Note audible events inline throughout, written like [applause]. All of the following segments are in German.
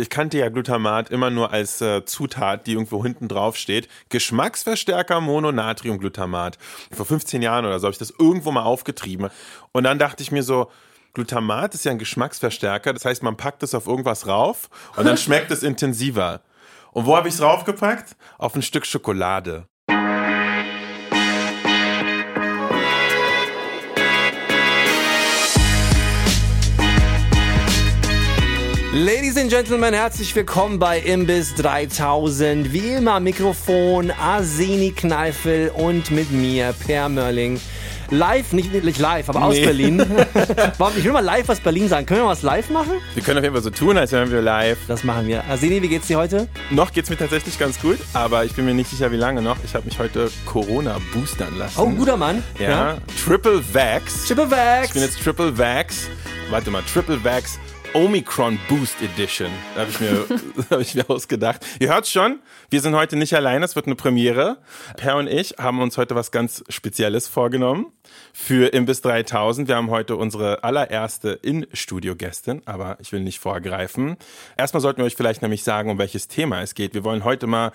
Ich kannte ja Glutamat immer nur als äh, Zutat, die irgendwo hinten drauf steht. Geschmacksverstärker Mononatriumglutamat. Vor 15 Jahren oder so habe ich das irgendwo mal aufgetrieben. Und dann dachte ich mir so, Glutamat ist ja ein Geschmacksverstärker. Das heißt, man packt es auf irgendwas rauf und dann [laughs] schmeckt es intensiver. Und wo habe ich es raufgepackt? Auf ein Stück Schokolade. Ladies and Gentlemen, herzlich willkommen bei Imbiss 3000. Wie immer Mikrofon Arseni Kneifel und mit mir Per Mörling. Live, nicht, nicht live, aber aus Nee. Berlin. [laughs] Ich will mal live aus Berlin sagen. Können wir was live machen? Wir können auf jeden Fall so tun, als wären wir live. Das machen wir. Arseni, wie geht's dir heute? Noch geht's mir tatsächlich ganz gut, aber ich bin mir nicht sicher, wie lange noch. Ich habe mich heute Corona boostern lassen. Oh, guter Mann. Ja, Triple Vax. Triple Vax. Ich bin jetzt Triple Vax. Warte mal, Triple Vax Omicron Boost Edition. Da habe ich, mir- [laughs] hab ich mir ausgedacht. Ihr hört schon, wir sind heute nicht allein, es wird eine Premiere. Per und ich haben uns heute was ganz Spezielles vorgenommen für Imbiss 3000. Wir haben heute unsere allererste In-Studio-Gästin, aber ich will nicht vorgreifen. Erstmal sollten wir euch vielleicht nämlich sagen, um welches Thema es geht. Wir wollen heute mal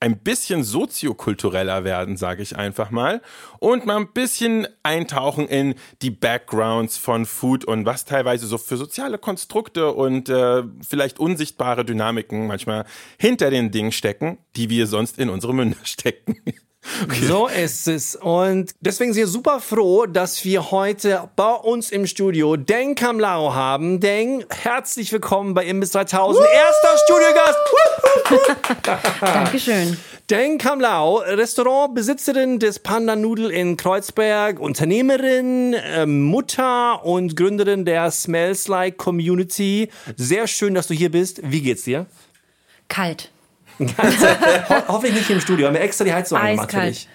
ein bisschen soziokultureller werden, sage ich einfach mal, und mal ein bisschen eintauchen in die Backgrounds von Food und was teilweise so für soziale Konstrukte und äh, vielleicht unsichtbare Dynamiken manchmal hinter den Dingen stecken, die wir sonst in unsere Münder [laughs] stecken. So ist es. Und deswegen sind wir super froh, dass wir heute bei uns im Studio Deng Kamlau haben. Deng, herzlich willkommen bei Imbiss 3000. Erster Studiogast. [laughs] Dankeschön. Deng Kamlau, Restaurantbesitzerin des Panda Nudel in Kreuzberg, Unternehmerin, äh, Mutter und Gründerin der Smells Like Community. Sehr schön, dass du hier bist. Wie geht's dir? Kalt. Ho hoffentlich nicht im Studio. Haben wir extra die Heizung angemacht für Eiskalt. dich.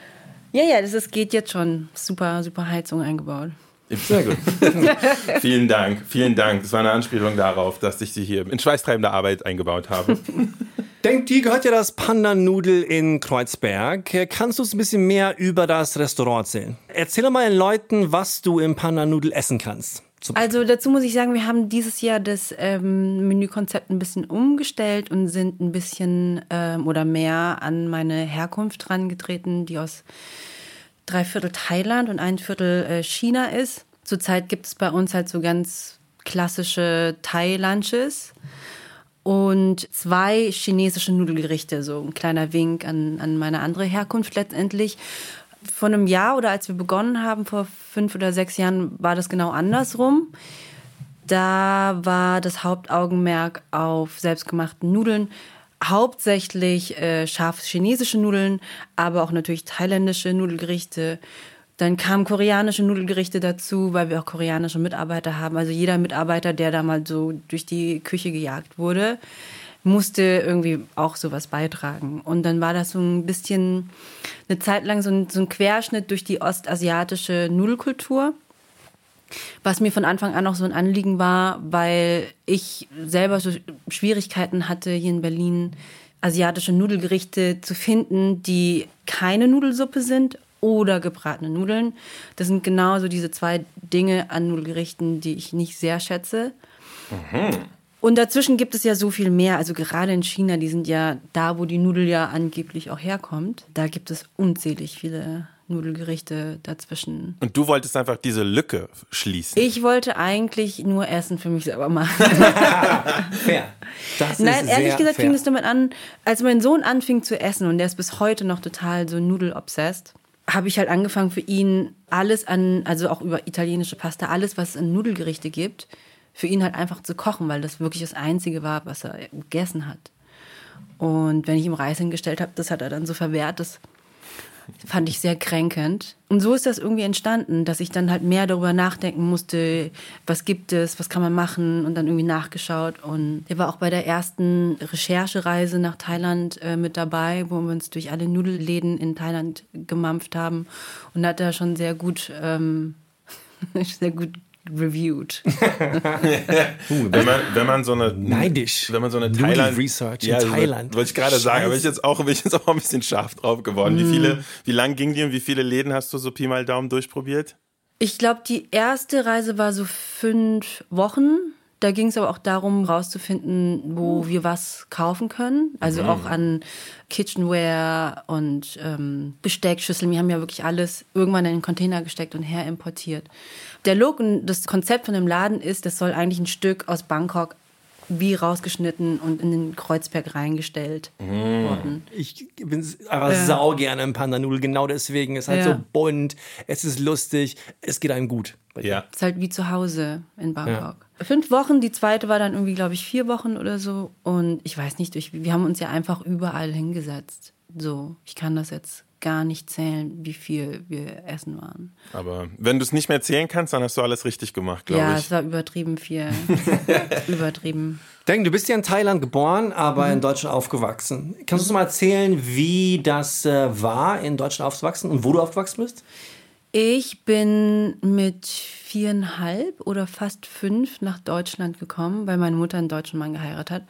Ja, ja, das ist, geht jetzt schon. Super, super Heizung eingebaut. Sehr gut. [laughs] vielen Dank, vielen Dank. Das war eine Anspielung darauf, dass ich sie hier in schweißtreibender Arbeit eingebaut habe. [laughs] Denkt, dir gehört ja das Panda Nudel in Kreuzberg. Kannst du uns ein bisschen mehr über das Restaurant erzählen? Erzähl doch mal den Leuten, was du im Panda Nudel essen kannst. Also dazu muss ich sagen, wir haben dieses Jahr das ähm, Menükonzept ein bisschen umgestellt und sind ein bisschen ähm, oder mehr an meine Herkunft rangetreten, die aus drei Viertel Thailand und ein Viertel äh, China ist. Zurzeit gibt es bei uns halt so ganz klassische Thai-Lunches und zwei chinesische Nudelgerichte, so ein kleiner Wink an, an meine andere Herkunft letztendlich. Vor einem Jahr oder als wir begonnen haben, vor fünf oder sechs Jahren, war das genau andersrum. Da war das Hauptaugenmerk auf selbstgemachten Nudeln. Hauptsächlich äh, scharf chinesische Nudeln, aber auch natürlich thailändische Nudelgerichte. Dann kamen koreanische Nudelgerichte dazu, weil wir auch koreanische Mitarbeiter haben. Also jeder Mitarbeiter, der da mal so durch die Küche gejagt wurde, musste irgendwie auch sowas beitragen. Und dann war das so ein bisschen eine Zeit lang so ein, so ein Querschnitt durch die ostasiatische Nudelkultur. Was mir von Anfang an auch so ein Anliegen war, weil ich selber so Schwierigkeiten hatte, hier in Berlin asiatische Nudelgerichte zu finden, die keine Nudelsuppe sind oder gebratene Nudeln. Das sind genauso diese zwei Dinge an Nudelgerichten, die ich nicht sehr schätze. Und dazwischen gibt es ja so viel mehr. Also gerade in China, die sind ja da, wo die Nudel ja angeblich auch herkommt. Da gibt es unzählig viele Nudelgerichte dazwischen. Und du wolltest einfach diese Lücke schließen. Ich wollte eigentlich nur Essen für mich selber machen. [laughs] Fair. Das Nein, ist ehrlich sehr gesagt fair. fing es damit an, als mein Sohn anfing zu essen und der ist bis heute noch total so nudelobsessed, habe ich halt angefangen für ihn alles an, also auch über italienische Pasta, alles, was es an Nudelgerichte gibt, für ihn halt einfach zu kochen, weil das wirklich das Einzige war, was er gegessen hat. Und wenn ich ihm Reis hingestellt habe, das hat er dann so verwehrt, das fand ich sehr kränkend. Und so ist das irgendwie entstanden, dass ich dann halt mehr darüber nachdenken musste, was gibt es, was kann man machen und dann irgendwie nachgeschaut. Und er war auch bei der ersten Recherchereise nach Thailand äh, mit dabei, wo wir uns durch alle Nudelläden in Thailand gemampft haben und hat da schon sehr gut, ähm, [laughs] sehr gut reviewed. [laughs] Wenn man, wenn man so eine Neidisch. wenn man so eine Thailand Research in ja, Thailand. wollte ich gerade sagen, aber ich jetzt auch bin ich jetzt auch ein bisschen scharf drauf geworden. Mm. Wie viele wie lang ging die und wie viele Läden hast du so Pi mal Daumen durchprobiert? Ich glaube, die erste Reise war so fünf Wochen. Da ging es aber auch darum, rauszufinden, wo wir was kaufen können. Also auch an Kitchenware und ähm, Besteckschüsseln. Wir haben ja wirklich alles irgendwann in den Container gesteckt und herimportiert. Der Look und das Konzept von dem Laden ist, das soll eigentlich ein Stück aus Bangkok wie rausgeschnitten und in den Kreuzberg reingestellt worden. Ich bin aber sau gerne im Panda-Nudel, genau deswegen. Es ist halt Ja. so bunt, es ist lustig, es geht einem gut. Ja. ist halt wie zu Hause in Bangkok. Fünf Wochen, die zweite war dann irgendwie, glaube ich, vier Wochen oder so. Und ich weiß nicht, durch, wir haben uns ja einfach überall hingesetzt. So, ich kann das jetzt gar nicht zählen, wie viel wir essen waren. Aber wenn du es nicht mehr zählen kannst, dann hast du alles richtig gemacht, glaube Ja, ich. es war übertrieben viel. [laughs] übertrieben. Denk, du bist ja in Thailand geboren, aber Mhm. in Deutschland aufgewachsen. Kannst du uns mal erzählen, wie das äh, war, in Deutschland aufzuwachsen und wo du aufgewachsen bist? Ich bin mit viereinhalb oder fast fünf nach Deutschland gekommen, weil meine Mutter einen deutschen Mann geheiratet hat.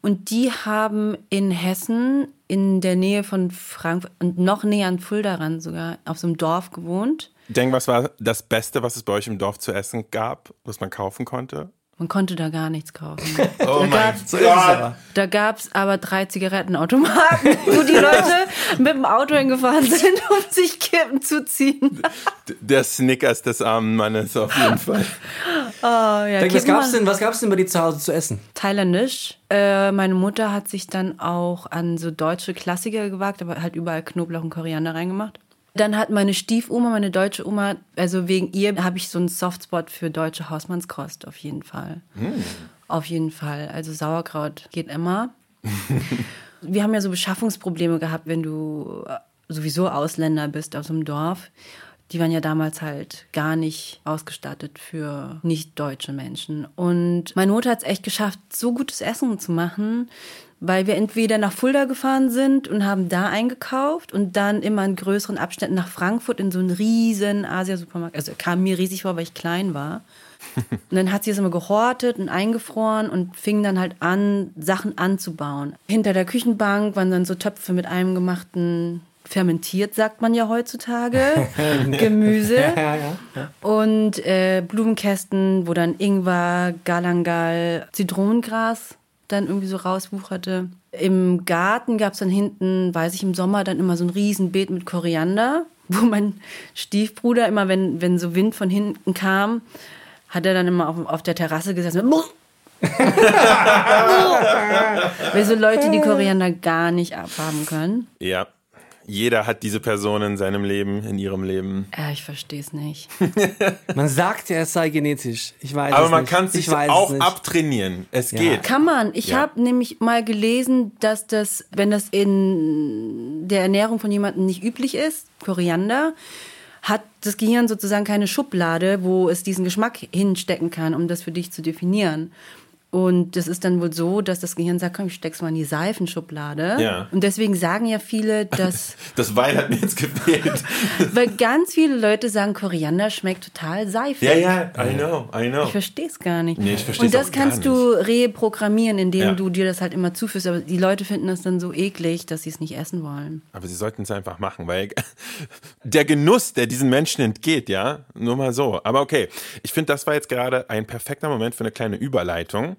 Und die haben in Hessen in der Nähe von Frankfurt und noch näher an Fulda ran sogar auf so einem Dorf gewohnt. Denk, was war das Beste, was es bei euch im Dorf zu essen gab, was man kaufen konnte? Man konnte da gar nichts kaufen. [laughs] Oh da mein gab's, So ist es aber. da drei Zigarettenautomaten, [laughs] wo die Leute mit dem Auto hingefahren sind, um sich Kippen zu ziehen. Der Snickers des armen Mannes auf jeden Fall. [laughs] Oh, ja, Denk, was gab's waren- denn, was gab's denn bei dir zu Hause zu essen? Thailändisch. Äh, meine Mutter hat sich dann auch an so deutsche Klassiker gewagt, aber halt überall Knoblauch und Koriander reingemacht. Dann hat meine Stiefoma, meine deutsche Oma, also wegen ihr habe ich so einen Softspot für deutsche Hausmannskost auf jeden Fall. Auf jeden Fall. Also Sauerkraut geht immer. [laughs] Wir haben ja so Beschaffungsprobleme gehabt, wenn du äh, sowieso Ausländer bist aus einem Dorf. Die waren ja damals halt gar nicht ausgestattet für nicht deutsche Menschen. Und meine Mutter hat es echt geschafft, so gutes Essen zu machen, weil wir entweder nach Fulda gefahren sind und haben da eingekauft und dann immer in größeren Abständen nach Frankfurt in so einen riesen Asia-Supermarkt. Also kam mir riesig vor, weil ich klein war. [laughs] Und dann hat sie es immer gehortet und eingefroren und fing dann halt an, Sachen anzubauen. Hinter der Küchenbank waren dann so Töpfe mit einem gemachten, fermentiert, sagt man ja heutzutage, [laughs] Gemüse. Ja, ja, ja. Und äh, Blumenkästen, wo dann Ingwer, Galangal, Zitronengras dann irgendwie so rauswucherte. Im Garten gab es dann hinten, weiß ich, im Sommer dann immer so ein Riesenbeet mit Koriander, [laughs] wo mein Stiefbruder immer, wenn, wenn so Wind von hinten kam, hat er dann immer auf, auf der Terrasse gesessen. [laughs] Weil so Leute, die Koriander gar nicht abhaben können. Ja. Jeder hat diese Person in seinem Leben, in ihrem Leben. Ja, ich verstehe es nicht. [laughs] Man sagt ja, es sei genetisch. Ich weiß Aber es man nicht. kann Ich sich weiß es auch nicht. abtrainieren. Es geht. Kann man. Ich Ja. habe nämlich mal gelesen, dass das, wenn das in der Ernährung von jemandem nicht üblich ist, Koriander, hat das Gehirn sozusagen keine Schublade, wo es diesen Geschmack hinstecken kann, um das für dich zu definieren. Und das ist dann wohl so, dass das Gehirn sagt, komm, ich steck's mal in die Seifenschublade. Ja. Und deswegen sagen ja viele, dass, [laughs] Das Wein hat mir jetzt gefehlt. [laughs] weil ganz viele Leute sagen, Koriander schmeckt total seifig. ja, ja, I know, I know. Ich verstehe es gar nicht. Nee, ich versteh's Und das auch gar kannst du reprogrammieren, indem Ja. du dir das halt immer zuführst. Aber die Leute finden das dann so eklig, dass sie es nicht essen wollen. Aber sie sollten es einfach machen, weil [laughs] der Genuss, der diesen Menschen entgeht, ja, nur mal so. Aber okay, ich finde, das war jetzt gerade ein perfekter Moment für eine kleine Überleitung.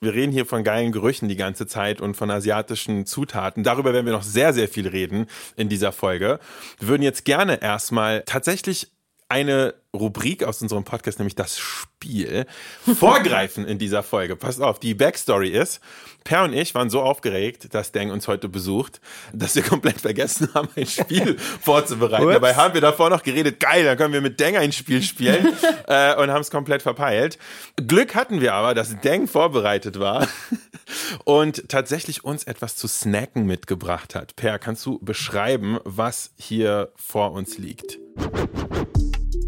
Wir reden hier von geilen Gerüchen die ganze Zeit und von asiatischen Zutaten. Darüber werden wir noch sehr, sehr viel reden in dieser Folge. Wir würden jetzt gerne erstmal tatsächlich eine Rubrik aus unserem Podcast, nämlich das Spiel, vorgreifen in dieser Folge. Passt auf, die Backstory ist, Per und ich waren so aufgeregt, dass Deng uns heute besucht, dass wir komplett vergessen haben, ein Spiel [laughs] vorzubereiten. Ups. Dabei haben wir davor noch geredet, geil, dann können wir mit Deng ein Spiel spielen [laughs] äh, und haben es komplett verpeilt. Glück hatten wir aber, dass Deng vorbereitet war [laughs] und tatsächlich uns etwas zu snacken mitgebracht hat. Per, kannst du beschreiben, was hier vor uns liegt?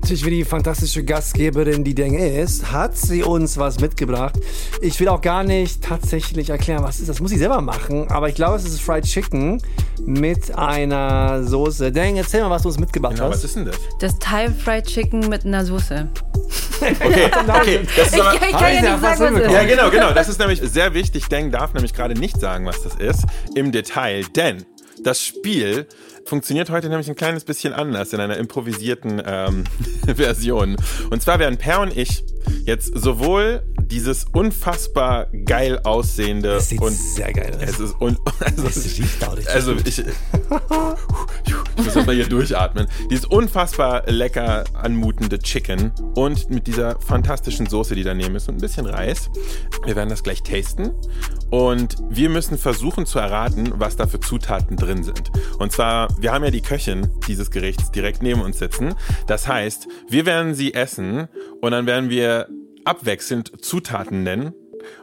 Natürlich wie die fantastische Gastgeberin, die Deng ist, hat sie uns was mitgebracht. Ich will auch gar nicht tatsächlich erklären, was ist das. Muss ich selber machen. Aber ich glaube, es ist Fried Chicken mit einer Soße. Deng, erzähl mal, was du uns mitgebracht Genau, was hast. ist denn das? Das Thai Fried Chicken mit einer Soße. [laughs] Okay, okay. Das ist Ich, aber, ich Hab kann ich ja nicht sagen, was hinbekommen. Ja, ist. genau, genau. Das ist nämlich sehr wichtig. Deng darf nämlich gerade nicht sagen, was das ist im Detail, denn das Spiel funktioniert heute nämlich ein kleines bisschen anders in einer improvisierten ähm, [laughs] Version. Und zwar werden Per und ich jetzt sowohl dieses unfassbar geil aussehende Das sieht und sehr geil aus. es ist un [laughs] also, Es riecht auch also ich, [laughs] ich muss erst mal hier durchatmen. Dieses unfassbar lecker anmutende Chicken und mit dieser fantastischen Soße, die daneben ist und ein bisschen Reis. Wir werden das gleich tasten und wir müssen versuchen zu erraten, was da für Zutaten drin sind. Und zwar, wir haben ja die Köchin dieses Gerichts direkt neben uns sitzen. Das heißt, wir werden sie essen und dann werden wir abwechselnd Zutaten nennen,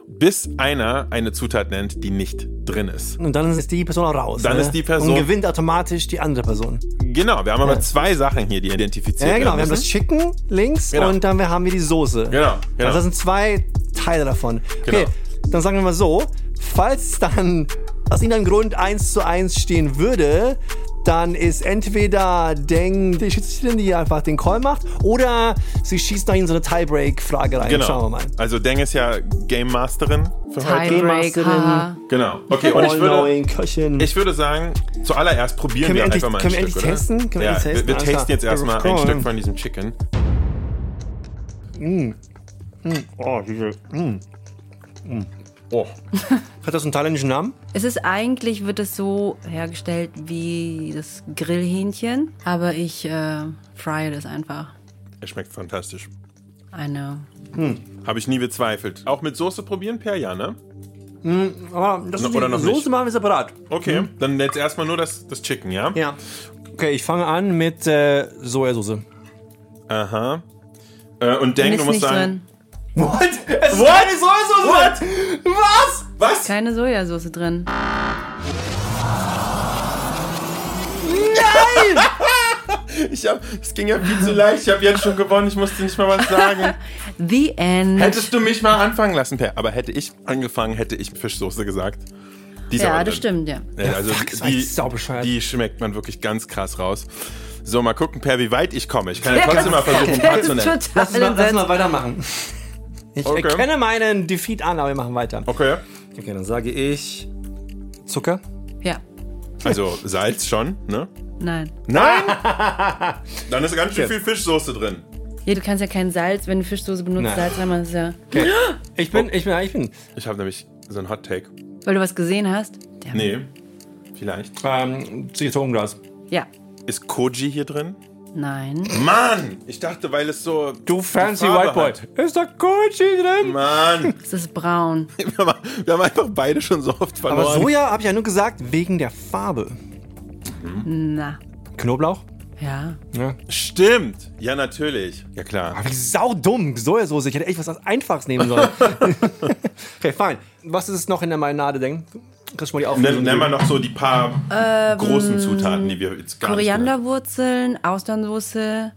bis einer eine Zutat nennt, die nicht drin ist. Und dann ist die Person auch raus. Dann ne? ist die Person- Und gewinnt automatisch die andere Person. Genau, wir haben aber zwei Sachen hier, die identifiziert Ja, genau. werden Wir haben das. Chicken links Genau. und dann haben wir die Soße. Genau, genau. Also das sind zwei Teile davon. Okay, Genau. dann sagen wir mal so, falls dann aus irgendeinem Grund eins zu eins stehen würde, dann ist entweder Deng die Schiedsrichterin, die einfach den Call macht, oder sie schießt noch in so eine Tiebreak-Frage rein. Genau. Schauen wir mal. Also Deng ist ja Game Masterin für heute. Tiebreak, haha. Genau. Okay, und ich würde, All-knowing Köchin. ich würde sagen, zuallererst probieren Können wir wir endlich- einfach mal ein können wir Stück, endlich oder? testen? Können wir ja, endlich testen? Wir, wir klar. jetzt erstmal ein. Stück von diesem Chicken. oh, diese, Oh. [laughs] hat das einen thailändischen Namen? Es ist eigentlich, wird es so hergestellt wie das Grillhähnchen, aber ich äh, frye das einfach. Es schmeckt fantastisch. Eine. Habe ich nie bezweifelt. Auch mit Soße probieren, Per, ja, ne? Aber das ist Oder die noch Soße nicht? machen wir separat. Okay, dann jetzt erstmal nur das, das Chicken, ja? Ja. Okay, ich fange an mit äh, Sojasauce. Aha. Äh, und ist du musst nicht sagen... drin. What? Es ist What? keine Sojasauce! What? Was? Was? Keine Sojasauce drin. [laughs] Ich hab, es ging ja viel zu leicht. Ich habe jetzt schon gewonnen. Ich musste nicht mal was sagen. [laughs] The End. Hättest du mich mal anfangen lassen, Per. Aber hätte ich angefangen, hätte ich Fischsoße gesagt. Die ist ja, das stimmt, ja. Ja, also fuck, die, die schmeckt man wirklich ganz krass raus. So, mal gucken, Per, wie weit ich komme. Ich kann ja trotzdem mal versuchen, ein paar zu nennen. Lass uns, mal, lass mal weitermachen. Ich Okay. erkenne meinen Defeat an, aber wir machen weiter. Okay. Okay, dann sage ich Zucker. Ja. Also Salz schon, ne? Nein. Nein! [laughs] Dann ist ganz schön viel Fischsoße drin. Ja, du kannst ja kein Salz, wenn du Fischsoße benutzt, Nein. Salz ist ja. Okay. Ich bin, ich bin, ich bin. Ich habe nämlich so einen Hot Take. Weil du was gesehen hast? Der- Nee, vielleicht. Ähm, Zitronengras. Ja. Ist Koji hier drin? Nein. Mann! Ich dachte, weil es so. Du fancy White Boy. Ist da Kochi drin? Mann! [laughs] Es ist braun. Wir haben, wir haben einfach beide schon so oft verloren. Aber Soja habe ich ja nur gesagt, wegen der Farbe. Na. Knoblauch? Ja. Ja. Stimmt! Ja, natürlich. Ja, klar. Aber sau dumm. Sojasauce. Ich hätte echt was Einfaches nehmen sollen. [laughs] [laughs] okay, fein. Was ist es noch in der Marinade, denn? Kannst du mal die Auflösung Nenn, mal noch so die paar großen Zutaten, die wir jetzt gar nicht Korianderwurzeln, Austernsoße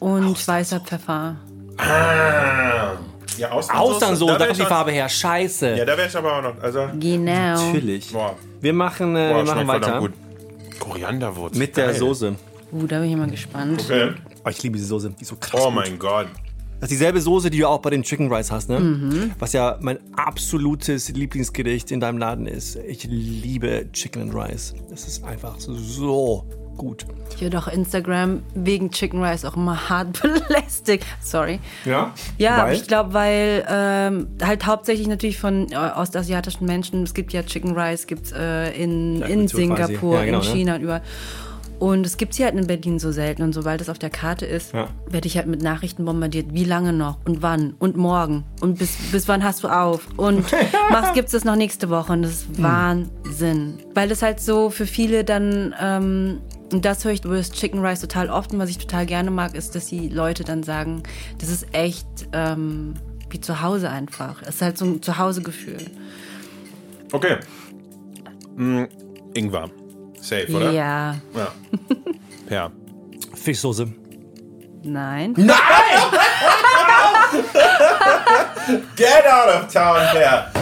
und weißer Pfeffer. Ah. Ja, Austernsoße. Austernsoße, da wär kommt die Farbe her. Scheiße. Ja, da wäre ich aber auch noch. Also, Genau. Natürlich. boah, Wir machen, äh, boah wir machen weiter. gut. Korianderwurzel. Mit der geil. Soße. Uh, da bin ich mal gespannt. Okay. Oh, ich liebe diese Soße. Die ist so krass. Oh gut. mein Gott. Das ist dieselbe Soße, die du auch bei den Chicken Rice hast, ne? Mhm. Was ja mein absolutes Lieblingsgericht in deinem Laden ist. Ich liebe Chicken and Rice. Das ist einfach so gut. Ich werde auch Instagram wegen Chicken Rice auch immer hart [laughs] belästigt. Sorry. Ja? Ja, ich glaube, weil ähm, halt hauptsächlich natürlich von äh, ostasiatischen Menschen, es gibt ja Chicken Rice, gibt äh, in, in Kultur quasi. Singapur, Ja, genau, in ne? China und überall. Und es gibt sie halt in Berlin so selten. Und sobald es auf der Karte ist, Ja. werde ich halt mit Nachrichten bombardiert. Wie lange noch? Und wann? Und morgen? Und bis, bis wann hast du auf? Und [laughs] machst, gibt's das noch nächste Woche? Und das ist Wahnsinn. Weil es halt so für viele dann, ähm, und das höre ich über das Chicken Rice total oft. Und was ich total gerne mag, ist, dass die Leute dann sagen, das ist echt ähm, wie zu Hause einfach. Es ist halt so ein Zuhausegefühl. Okay. Mm, Ingwer. Safe, oder? Ja. Ja. [laughs] Ja. Fischsoße. Nein. [laughs] Get out of town, Per. [laughs]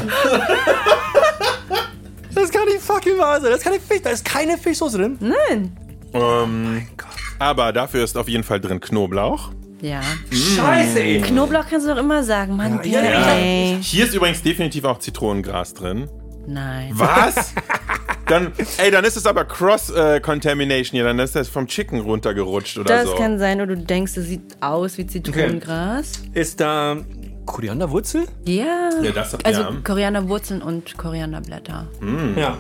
Das kann nicht fucking wahr sein. Das ist keine Fisch. Da ist keine Fischsoße drin. Nein. Ähm, aber dafür ist auf jeden Fall drin Knoblauch. Ja. Scheiße, ey. Knoblauch kannst du doch immer sagen. Mann, Ja, ja, ja, ey. Hier ist übrigens definitiv auch Zitronengras drin. Nein. Was? Dann, ey, dann ist es aber Cross-Contamination hier. Dann ist das vom Chicken runtergerutscht oder Das so. kann sein, oder du denkst, es sieht aus wie Zitronengras. Ist da Korianderwurzel? Ja. Ja, das- also ja. Korianderwurzeln und Korianderblätter. Ja.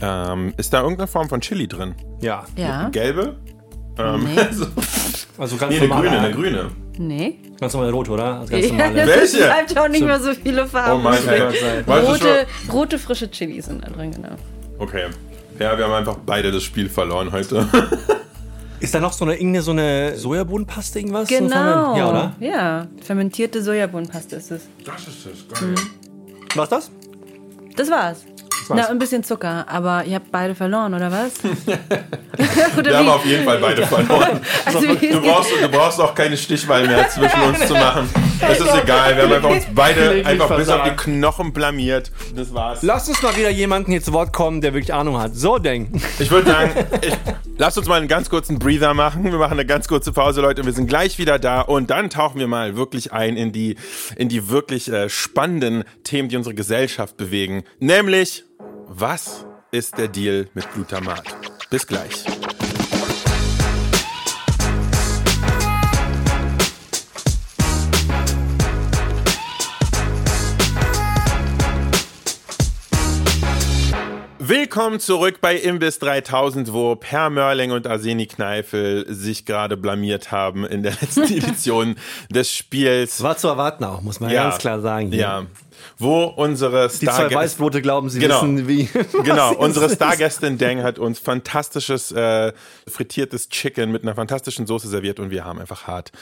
Ähm, ist da irgendeine Form von Chili drin? Ja. Ja. Gelbe? Nee. [laughs] Also ganz Nee, eine normal. grüne, eine grüne. Nee. Ganz normal rot, oder? Also ganz Ja, normale. das Welche? bleibt auch nicht mehr so viele Farben. Oh mein. Gott. Weißt du Rote, rote, frische Chilis sind da drin, genau. Okay. Ja, wir haben einfach beide das Spiel verloren heute. [laughs] Ist da noch so eine, irgendeine so eine Sojabohnenpaste, irgendwas? So Genau. Ferment- Ja, oder? Ja, fermentierte Sojabohnenpaste ist es. Das ist das, geil. Was das? Das war's. War's. Na, ein bisschen Zucker, aber ihr habt beide verloren, oder was? [laughs] oder Wir haben auf jeden Fall beide verloren. [laughs] Also, Du brauchst, du brauchst auch keine Stichwahl mehr zwischen uns zu machen. Das ist egal. Wir haben einfach uns beide einfach bis auf die. Knochen blamiert. Das war's. Lass uns mal wieder jemanden hier zu Wort kommen, der wirklich Ahnung hat. So, denk. Ich würde sagen, ich, lasst uns mal einen ganz kurzen Breather machen. Wir machen eine ganz kurze Pause, Leute. Wir sind gleich wieder da und dann tauchen wir mal wirklich ein in die, in die wirklich äh, spannenden Themen, die unsere Gesellschaft bewegen. Nämlich, was ist der Deal mit Glutamat? Bis gleich. Willkommen zurück bei Imbiss 3000, wo Per Mörling und Arseni Kneifel sich gerade blamiert haben in der letzten [laughs] Edition des Spiels. War zu erwarten auch, muss man ganz klar sagen. hier. Ja. Wo unsere Die zwei Weißbrote glauben, sie Genau. wissen, wie. [laughs] Genau, unsere. Stargästin Deng hat uns fantastisches äh, frittiertes Chicken mit einer fantastischen Soße serviert und wir haben einfach hart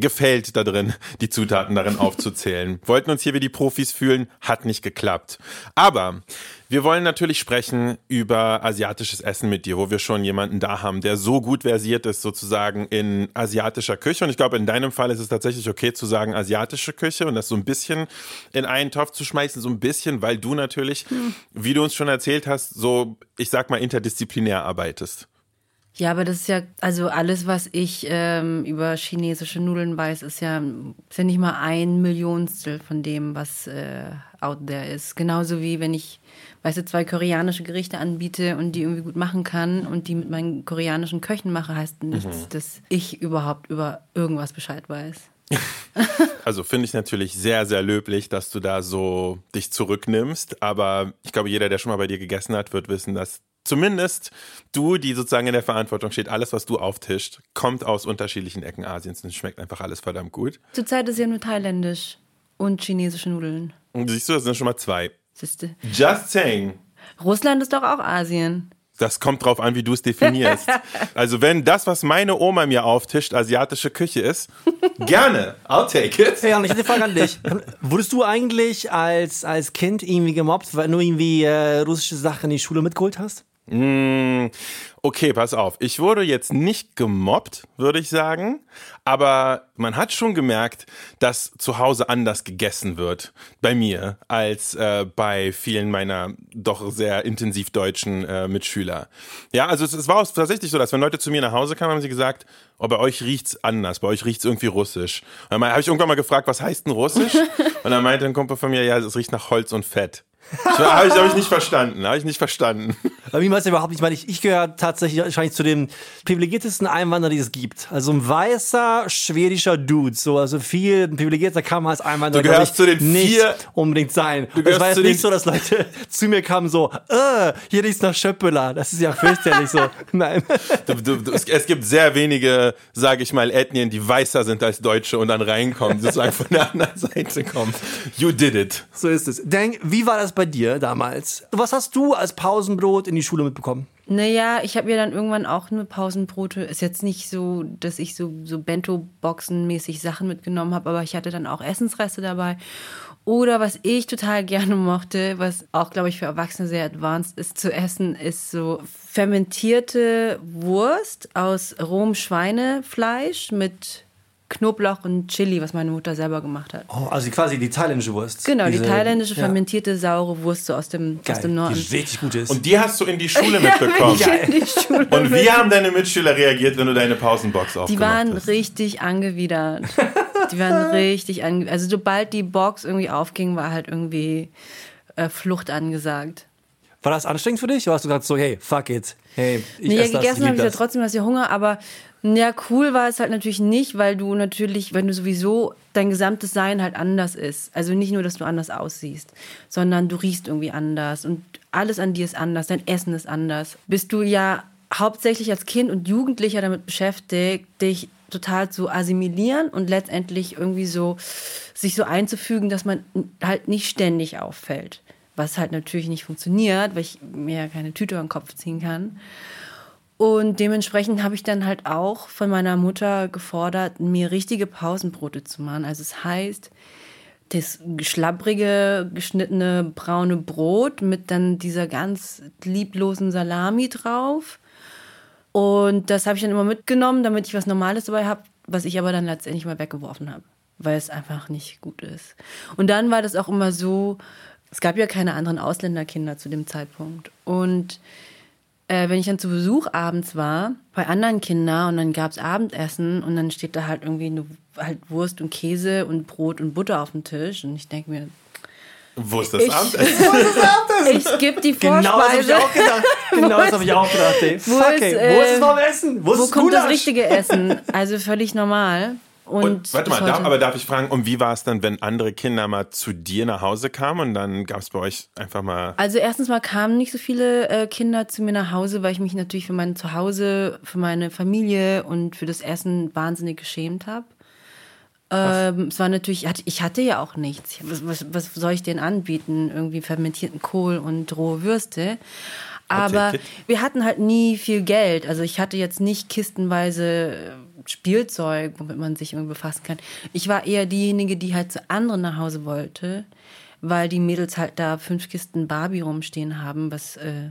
gefällt da drin, die Zutaten darin aufzuzählen. Wollten uns hier wie die Profis fühlen, hat nicht geklappt. Aber wir wollen natürlich sprechen über asiatisches Essen mit dir, wo wir schon jemanden da haben, der so gut versiert ist sozusagen in asiatischer Küche. Und ich glaube, in deinem Fall ist es tatsächlich okay zu sagen asiatische Küche und das so ein bisschen in einen Topf zu schmeißen, so ein bisschen, weil du natürlich, wie du uns schon erzählt hast, so, ich sag mal, interdisziplinär arbeitest. Ja, aber das ist ja, also alles, was ich ähm, über chinesische Nudeln weiß, ist ja, ist ja nicht mal ein Millionstel von dem, was äh, out there ist. Genauso wie wenn ich, weißt du, zwei koreanische Gerichte anbiete und die irgendwie gut machen kann und die mit meinen koreanischen Köchen mache, heißt nichts, dass ich überhaupt über irgendwas Bescheid weiß. [laughs] Also finde ich natürlich sehr, sehr löblich, dass du da so dich zurücknimmst. Aber ich glaube, jeder, der schon mal bei dir gegessen hat, wird wissen, dass zumindest du, die sozusagen in der Verantwortung steht, alles, was du auftischt, kommt aus unterschiedlichen Ecken Asiens und schmeckt einfach alles verdammt gut. Zurzeit ist ja nur thailändisch und chinesische Nudeln. Und siehst du, das sind schon mal zwei. Siehste. Just saying. Russland ist doch auch Asien. Das kommt drauf an, wie du es definierst. [laughs] Also wenn das, was meine Oma mir auftischt, asiatische Küche ist, [laughs] gerne. I'll take it. Ja, und ich hätte eine Frage an dich. Wurdest du eigentlich als, als Kind irgendwie gemobbt, weil du irgendwie äh, russische Sachen in die Schule mitgeholt hast? Mm, Okay, pass auf. Ich wurde jetzt nicht gemobbt, würde ich sagen. Aber man hat schon gemerkt, dass zu Hause anders gegessen wird bei mir als äh, bei vielen meiner doch sehr intensiv deutschen äh, Mitschüler. Ja, also es, es war auch tatsächlich so, dass wenn Leute zu mir nach Hause kamen, haben sie gesagt, oh, bei euch riecht's anders, bei euch riecht's irgendwie russisch. Und dann habe ich irgendwann mal gefragt, was heißt denn russisch? [laughs] Und dann meinte ein Kumpel von mir, ja, es riecht nach Holz und Fett. Habe ich, hab ich nicht verstanden, habe ich nicht verstanden. Aber ich weiß ja überhaupt nicht, ich meine, ich, ich gehöre tatsächlich wahrscheinlich zu den privilegiertesten Einwanderern, die es gibt. Also ein weißer schwedischer Dude, so also viel privilegierter kann man als Einwanderer Du gehörst ich, zu den nicht vier- unbedingt sein. Du Es war jetzt nicht so, dass Leute [laughs] zu mir kamen so, äh, hier riecht's nach Schöppeler. Das ist ja fürchterlich so. [laughs] Nein. Du, du, du, es, gibt sehr wenige, sage ich mal, Ethnien, die weißer sind als Deutsche und dann reinkommen, sozusagen von der anderen [laughs] Seite kommen. You did it. So ist es. Denk, wie war das bei dir damals? Was hast du als Pausenbrot in die Schule mitbekommen? Naja, ich habe ja dann irgendwann auch nur Pausenbrote. Ist jetzt nicht so, dass ich so, so Bento-Boxen-mäßig Sachen mitgenommen habe, aber ich hatte dann auch Essensreste dabei. Oder was ich total gerne mochte, was auch, glaube ich, für Erwachsene sehr advanced ist zu essen, ist so fermentierte Wurst aus rohem Schweinefleisch mit Knoblauch und Chili, was meine Mutter selber gemacht hat. Oh, also quasi die thailändische Wurst. Genau, die Diese- thailändische ja. fermentierte saure Wurst so aus dem, Geil, aus dem Norden. Die richtig gut ist. Und die hast du in die Schule [laughs] mitbekommen. in die Schule Und wie haben deine Mitschüler reagiert, wenn du deine Pausenbox Die aufgemacht waren hast? richtig angewidert. Die waren [laughs] richtig angewidert. Also sobald die Box irgendwie aufging, war halt irgendwie äh, Flucht angesagt. War das anstrengend für dich? Oder hast du gesagt so, hey, fuck it, hey, ich Nee, esse das, gegessen habe ich ja trotzdem, dass ich Hunger, aber ja, cool war es halt natürlich nicht, weil du natürlich, wenn du sowieso dein gesamtes Sein halt anders ist. Also nicht nur, dass du anders aussiehst, sondern du riechst irgendwie anders und alles an dir ist anders, dein Essen ist anders. Bist du ja hauptsächlich als Kind und Jugendlicher damit beschäftigt, dich total zu assimilieren und letztendlich irgendwie so sich so einzufügen, dass man halt nicht ständig auffällt. Was halt natürlich nicht funktioniert, weil ich mir ja keine Tüte über den Kopf ziehen kann. Und dementsprechend habe ich dann halt auch von meiner Mutter gefordert, mir richtige Pausenbrote zu machen. Also es heißt, das schlabbrige, geschnittene braune Brot mit dann dieser ganz lieblosen Salami drauf. Und das habe ich dann immer mitgenommen, damit ich was Normales dabei habe, was ich aber dann letztendlich mal weggeworfen habe, weil es einfach nicht gut ist. Und dann war das auch immer so, es gab ja keine anderen Ausländerkinder zu dem Zeitpunkt. Und äh, wenn ich dann zu Besuch abends war, bei anderen Kindern und dann gab es Abendessen und dann steht da halt irgendwie nur halt Wurst und Käse und Brot und Butter auf dem Tisch und ich denke mir, Wo ist das Ich- Abendessen? [laughs] ich skippe die Genau das habe ich Vorspeise. auch gedacht. Genau das habe ich auch gedacht. Ey. Wo Fuck, ist, ey. Wo ist äh, vom Essen? Wo ist Wo das kommt das richtige Essen? Also völlig normal. Und, Und warte mal, darf, aber darf ich fragen, und wie war es dann, wenn andere Kinder mal zu dir nach Hause kamen und dann gab es bei euch einfach mal. Also erstens mal kamen nicht so viele äh, Kinder zu mir nach Hause, weil ich mich natürlich für mein Zuhause, für meine Familie und für das Essen wahnsinnig geschämt habe. Ähm, es war natürlich, ich hatte- ich hatte ja auch nichts. Was, was, was soll ich denen anbieten? Irgendwie fermentierten Kohl und rohe Würste. Aber wir hatten halt nie viel Geld. Also ich hatte jetzt nicht kistenweise äh, Spielzeug, womit man sich irgendwie befassen kann. Ich war eher diejenige, die halt zu anderen nach Hause wollte, weil die Mädels halt da fünf Kisten Barbie rumstehen haben, was äh,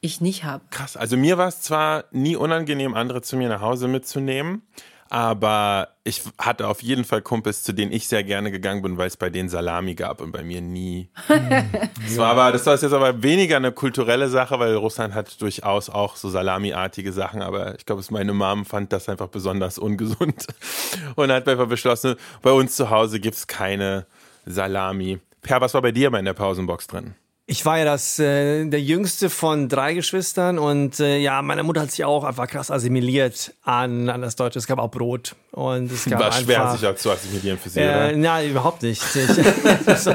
ich nicht habe. Krass. Also mir war es zwar nie unangenehm, andere zu mir nach Hause mitzunehmen, aber ich hatte auf jeden Fall Kumpels, zu denen ich sehr gerne gegangen bin, weil es bei denen Salami gab und bei mir nie. [laughs] das war aber, das war jetzt aber weniger eine kulturelle Sache, weil Russland hat durchaus auch so Salami-artige Sachen, aber ich glaube, es- meine Mom fand das einfach besonders ungesund [laughs] und hat einfach beschlossen, bei uns zu Hause gibt's keine Salami. Per, was war bei dir bei in der Pausenbox drin? Ich war ja das, äh, der jüngste von drei Geschwistern und äh, ja, meine Mutter hat sich auch einfach krass assimiliert an, an das Deutsche. Es gab auch Brot und es gab War einfach, schwer, sich auch zu assimilieren für sie, Äh, oder? nein, überhaupt nicht. [laughs] Ich,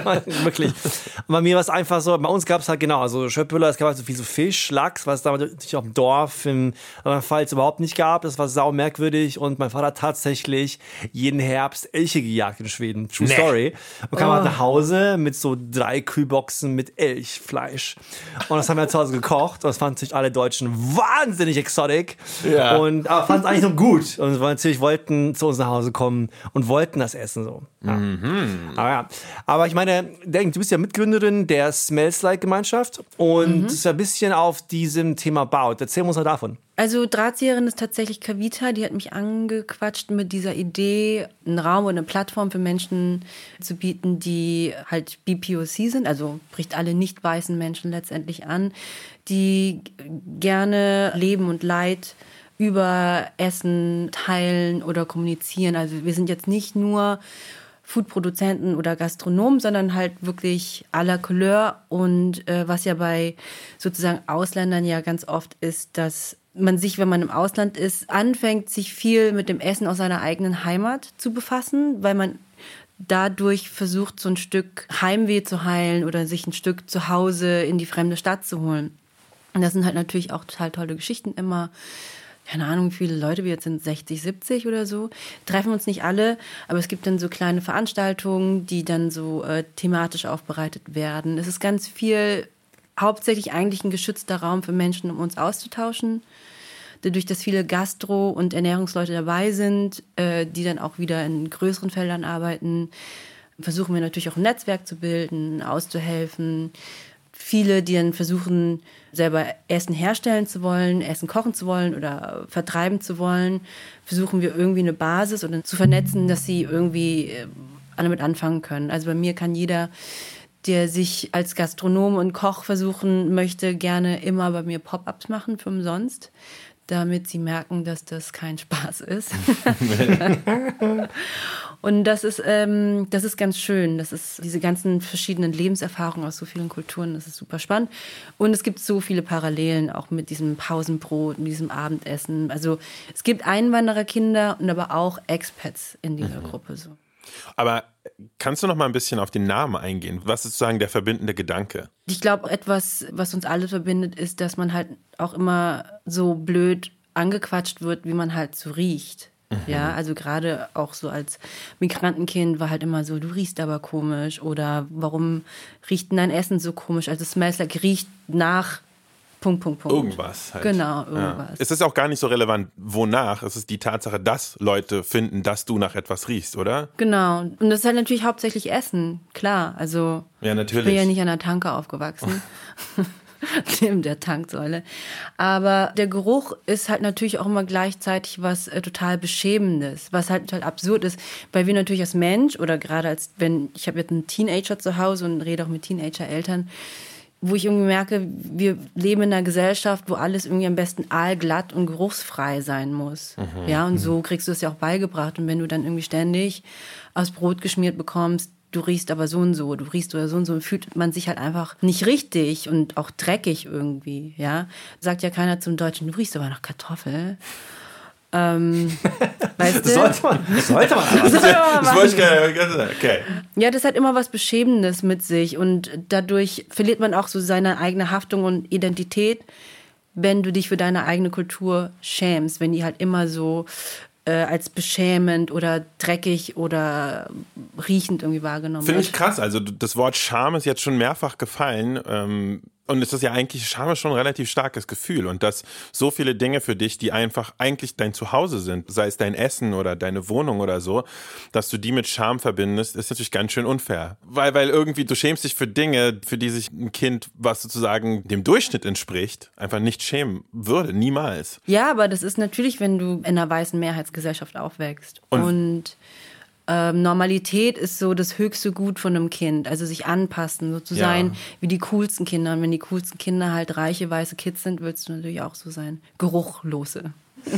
wirklich. Bei mir war es einfach so, bei uns gab es halt genau, also Schöpfbüller, es gab halt so viel so Fisch, Lachs, was es damals natürlich auf dem Dorf im Pfalz überhaupt nicht gab. Das war sau merkwürdig und mein Vater hat tatsächlich jeden Herbst Elche gejagt in Schweden. True Story. Und kam halt nach Hause mit so drei Kühlboxen mit Elchfleisch. Und das haben wir zu Hause gekocht und das fanden sich alle Deutschen wahnsinnig exotic. Ja. Und aber fanden es eigentlich noch gut. Und wir natürlich wollten zu uns nach Hause kommen und wollten das essen so. Ja. Aber ja. Aber ich meine, denk, du bist ja Mitgründerin der Smells Like Gemeinschaft und das ist ja ein bisschen auf diesem Thema baut. Erzähl uns mal davon. Also Drahtzieherin ist tatsächlich Kavita, die hat mich angequatscht mit dieser Idee, einen Raum und eine Plattform für Menschen zu bieten, die halt BPOC sind, also bricht alle nicht weißen Menschen letztendlich an, die gerne Leben und Leid über Essen teilen oder kommunizieren. Also wir sind jetzt nicht nur Foodproduzenten oder Gastronomen, sondern halt wirklich à la Couleur. Und äh, was ja bei sozusagen Ausländern ja ganz oft ist, dass man sich, wenn man im Ausland ist, anfängt, sich viel mit dem Essen aus seiner eigenen Heimat zu befassen, weil man dadurch versucht, so ein Stück Heimweh zu heilen oder sich ein Stück zu Hause in die fremde Stadt zu holen. Und das sind halt natürlich auch total tolle Geschichten immer keine Ahnung, wie viele Leute wir jetzt sind, 60, 70 oder so. Treffen uns nicht alle, aber es gibt dann so kleine Veranstaltungen, die dann so äh, thematisch aufbereitet werden. Es ist ganz viel, hauptsächlich eigentlich ein geschützter Raum für Menschen, um uns auszutauschen. Dadurch, dass viele Gastro- und Ernährungsleute dabei sind, äh, die dann auch wieder in größeren Feldern arbeiten, versuchen wir natürlich auch ein Netzwerk zu bilden, auszuhelfen. Viele, die dann versuchen, selber Essen herstellen zu wollen, Essen kochen zu wollen oder vertreiben zu wollen, versuchen wir irgendwie eine Basis oder zu vernetzen, dass sie irgendwie äh, damit anfangen können. Also bei mir kann jeder, der sich als Gastronom und Koch versuchen möchte, gerne immer bei mir Pop-ups machen für umsonst, damit sie merken, dass das kein Spaß ist. [laughs] Und das ist, ähm, das ist ganz schön. Das ist diese ganzen verschiedenen Lebenserfahrungen aus so vielen Kulturen. Das ist super spannend. Und es gibt so viele Parallelen auch mit diesem Pausenbrot, mit diesem Abendessen. Also es gibt Einwandererkinder und aber auch Expats in dieser mhm. Gruppe so. Aber kannst du noch mal ein bisschen auf den Namen eingehen? Was ist sozusagen der verbindende Gedanke? Ich glaube, etwas, was uns alle verbindet, ist, dass man halt auch immer so blöd angequatscht wird, wie man halt so riecht. Ja, also gerade auch so als Migrantenkind war halt immer so, du riechst aber komisch oder warum riecht denn dein Essen so komisch? Also smells like riecht nach Punkt, Punkt, Punkt. Irgendwas halt. Genau, irgendwas. Ja. Es ist auch gar nicht so relevant, wonach. Es ist die Tatsache, dass Leute finden, dass du nach etwas riechst, oder? Genau. Und das ist halt natürlich hauptsächlich Essen, klar. Also ja, natürlich. ich bin ja nicht an der Tanke aufgewachsen. [laughs] neben der Tanksäule. Aber der Geruch ist halt natürlich auch immer gleichzeitig was äh, total Beschämendes, was halt total absurd ist, weil wir natürlich als Mensch oder gerade als wenn ich habe jetzt einen Teenager zu Hause und rede auch mit Teenager-Eltern, wo ich irgendwie merke, wir leben in einer Gesellschaft, wo alles irgendwie am besten aalglatt und geruchsfrei sein muss. Mhm. Ja, und so kriegst du es ja auch beigebracht. Und wenn du dann irgendwie ständig aus Brot geschmiert bekommst, du riechst aber so und so, du riechst oder so und so, fühlt man sich halt einfach nicht richtig und auch dreckig irgendwie, ja. Sagt ja keiner zum Deutschen, du riechst aber nach Kartoffel. Ähm, [laughs] weißt du? Sollte man. Sollte man. [laughs] das, das wollte ich gerne. Okay. Ja, das hat immer was Beschämendes mit sich und dadurch verliert man auch so seine eigene Haftung und Identität, wenn du dich für deine eigene Kultur schämst, wenn die halt immer so äh, als beschämend oder dreckig oder riechend irgendwie wahrgenommen Finde ich krass. Also das Wort Scham ist jetzt schon mehrfach gefallen. Ähm, und es ist ja eigentlich, Scham ist schon ein relativ starkes Gefühl. Und dass so viele Dinge für dich, die einfach eigentlich dein Zuhause sind, sei es dein Essen oder deine Wohnung oder so, dass du die mit Scham verbindest, ist natürlich ganz schön unfair. Weil, weil irgendwie du schämst dich für Dinge, für die sich ein Kind, was sozusagen dem Durchschnitt entspricht, einfach nicht schämen würde. Niemals. Ja, aber das ist natürlich, wenn du in einer weißen Mehrheitsgesellschaft aufwächst. und, und ähm, Normalität ist so das höchste Gut von einem Kind. Also sich anpassen, so zu ja. sein wie die coolsten Kinder. Und wenn die coolsten Kinder halt reiche, weiße Kids sind, willst du natürlich auch so sein. Geruchlose.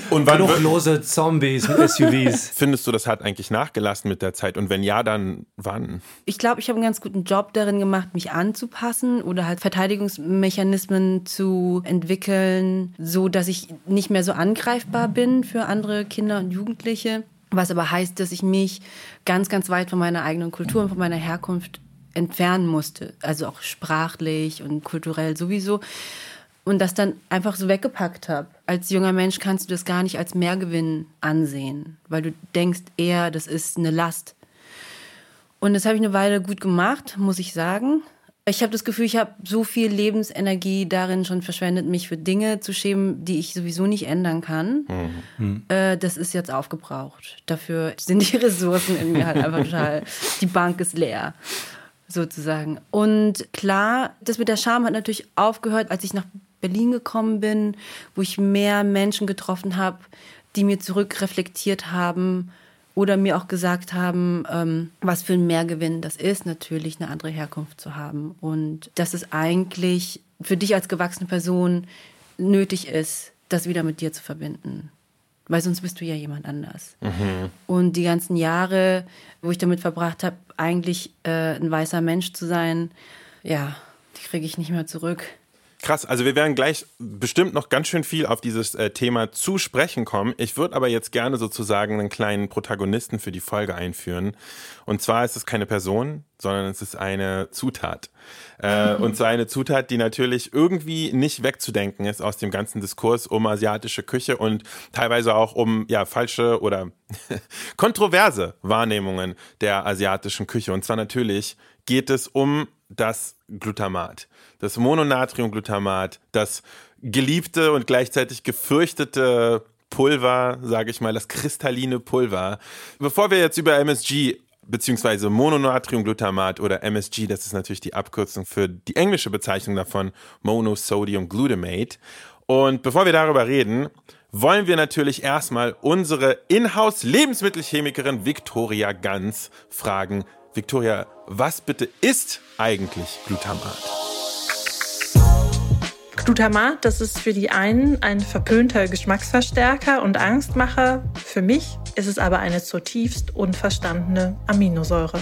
Und Geruchlose Zombies mit SUVs. [laughs] Findest du, das hat eigentlich nachgelassen mit der Zeit? Und wenn ja, dann wann? Ich glaube, ich habe einen ganz guten Job darin gemacht, mich anzupassen oder halt Verteidigungsmechanismen zu entwickeln, so dass ich nicht mehr so angreifbar bin für andere Kinder und Jugendliche. Was aber heißt, dass ich mich ganz, ganz weit von meiner eigenen Kultur und von meiner Herkunft entfernen musste. Also auch sprachlich und kulturell sowieso. Und das dann einfach so weggepackt habe. Als junger Mensch kannst du das gar nicht als Mehrgewinn ansehen, weil du denkst eher, das ist eine Last. Und das habe ich eine Weile gut gemacht, muss ich sagen. Ich habe das Gefühl, ich habe so viel Lebensenergie darin schon verschwendet, mich für Dinge zu schämen, die ich sowieso nicht ändern kann. Mhm. Äh, das ist jetzt aufgebraucht. Dafür sind die [laughs] Ressourcen in mir halt einfach total. Die Bank ist leer, sozusagen. Und klar, das mit der Scham hat natürlich aufgehört, als ich nach Berlin gekommen bin, wo ich mehr Menschen getroffen habe, die mir zurückreflektiert haben, oder mir auch gesagt haben, ähm, was für ein Mehrgewinn das ist, natürlich eine andere Herkunft zu haben. Und dass es eigentlich für dich als gewachsene Person nötig ist, das wieder mit dir zu verbinden. Weil sonst bist du ja jemand anders. Mhm. Und die ganzen Jahre, wo ich damit verbracht habe, eigentlich äh, ein weißer Mensch zu sein, ja, die kriege ich nicht mehr zurück. Krass, also wir werden gleich bestimmt noch ganz schön viel auf dieses äh, Thema zu sprechen kommen. Ich würde aber jetzt gerne sozusagen einen kleinen Protagonisten für die Folge einführen. Und zwar ist es keine Person, sondern es ist eine Zutat. Äh, [laughs] und zwar eine Zutat, die natürlich irgendwie nicht wegzudenken ist aus dem ganzen Diskurs um asiatische Küche und teilweise auch um ja falsche oder [laughs] kontroverse Wahrnehmungen der asiatischen Küche. Und zwar natürlich geht es um das Glutamat das Mononatriumglutamat, das geliebte und gleichzeitig gefürchtete Pulver, sage ich mal, das kristalline Pulver. Bevor wir jetzt über MSG beziehungsweise Mononatriumglutamat oder MSG, das ist natürlich die Abkürzung für die englische Bezeichnung davon, Monosodium Glutamate. Und bevor wir darüber reden, wollen wir natürlich erstmal unsere Inhouse-Lebensmittelchemikerin Victoria Ganz fragen. Victoria, was bitte ist eigentlich Glutamat? Glutamat, das ist für die einen ein verpönter Geschmacksverstärker und Angstmacher. Für mich ist es aber eine zutiefst unverstandene Aminosäure.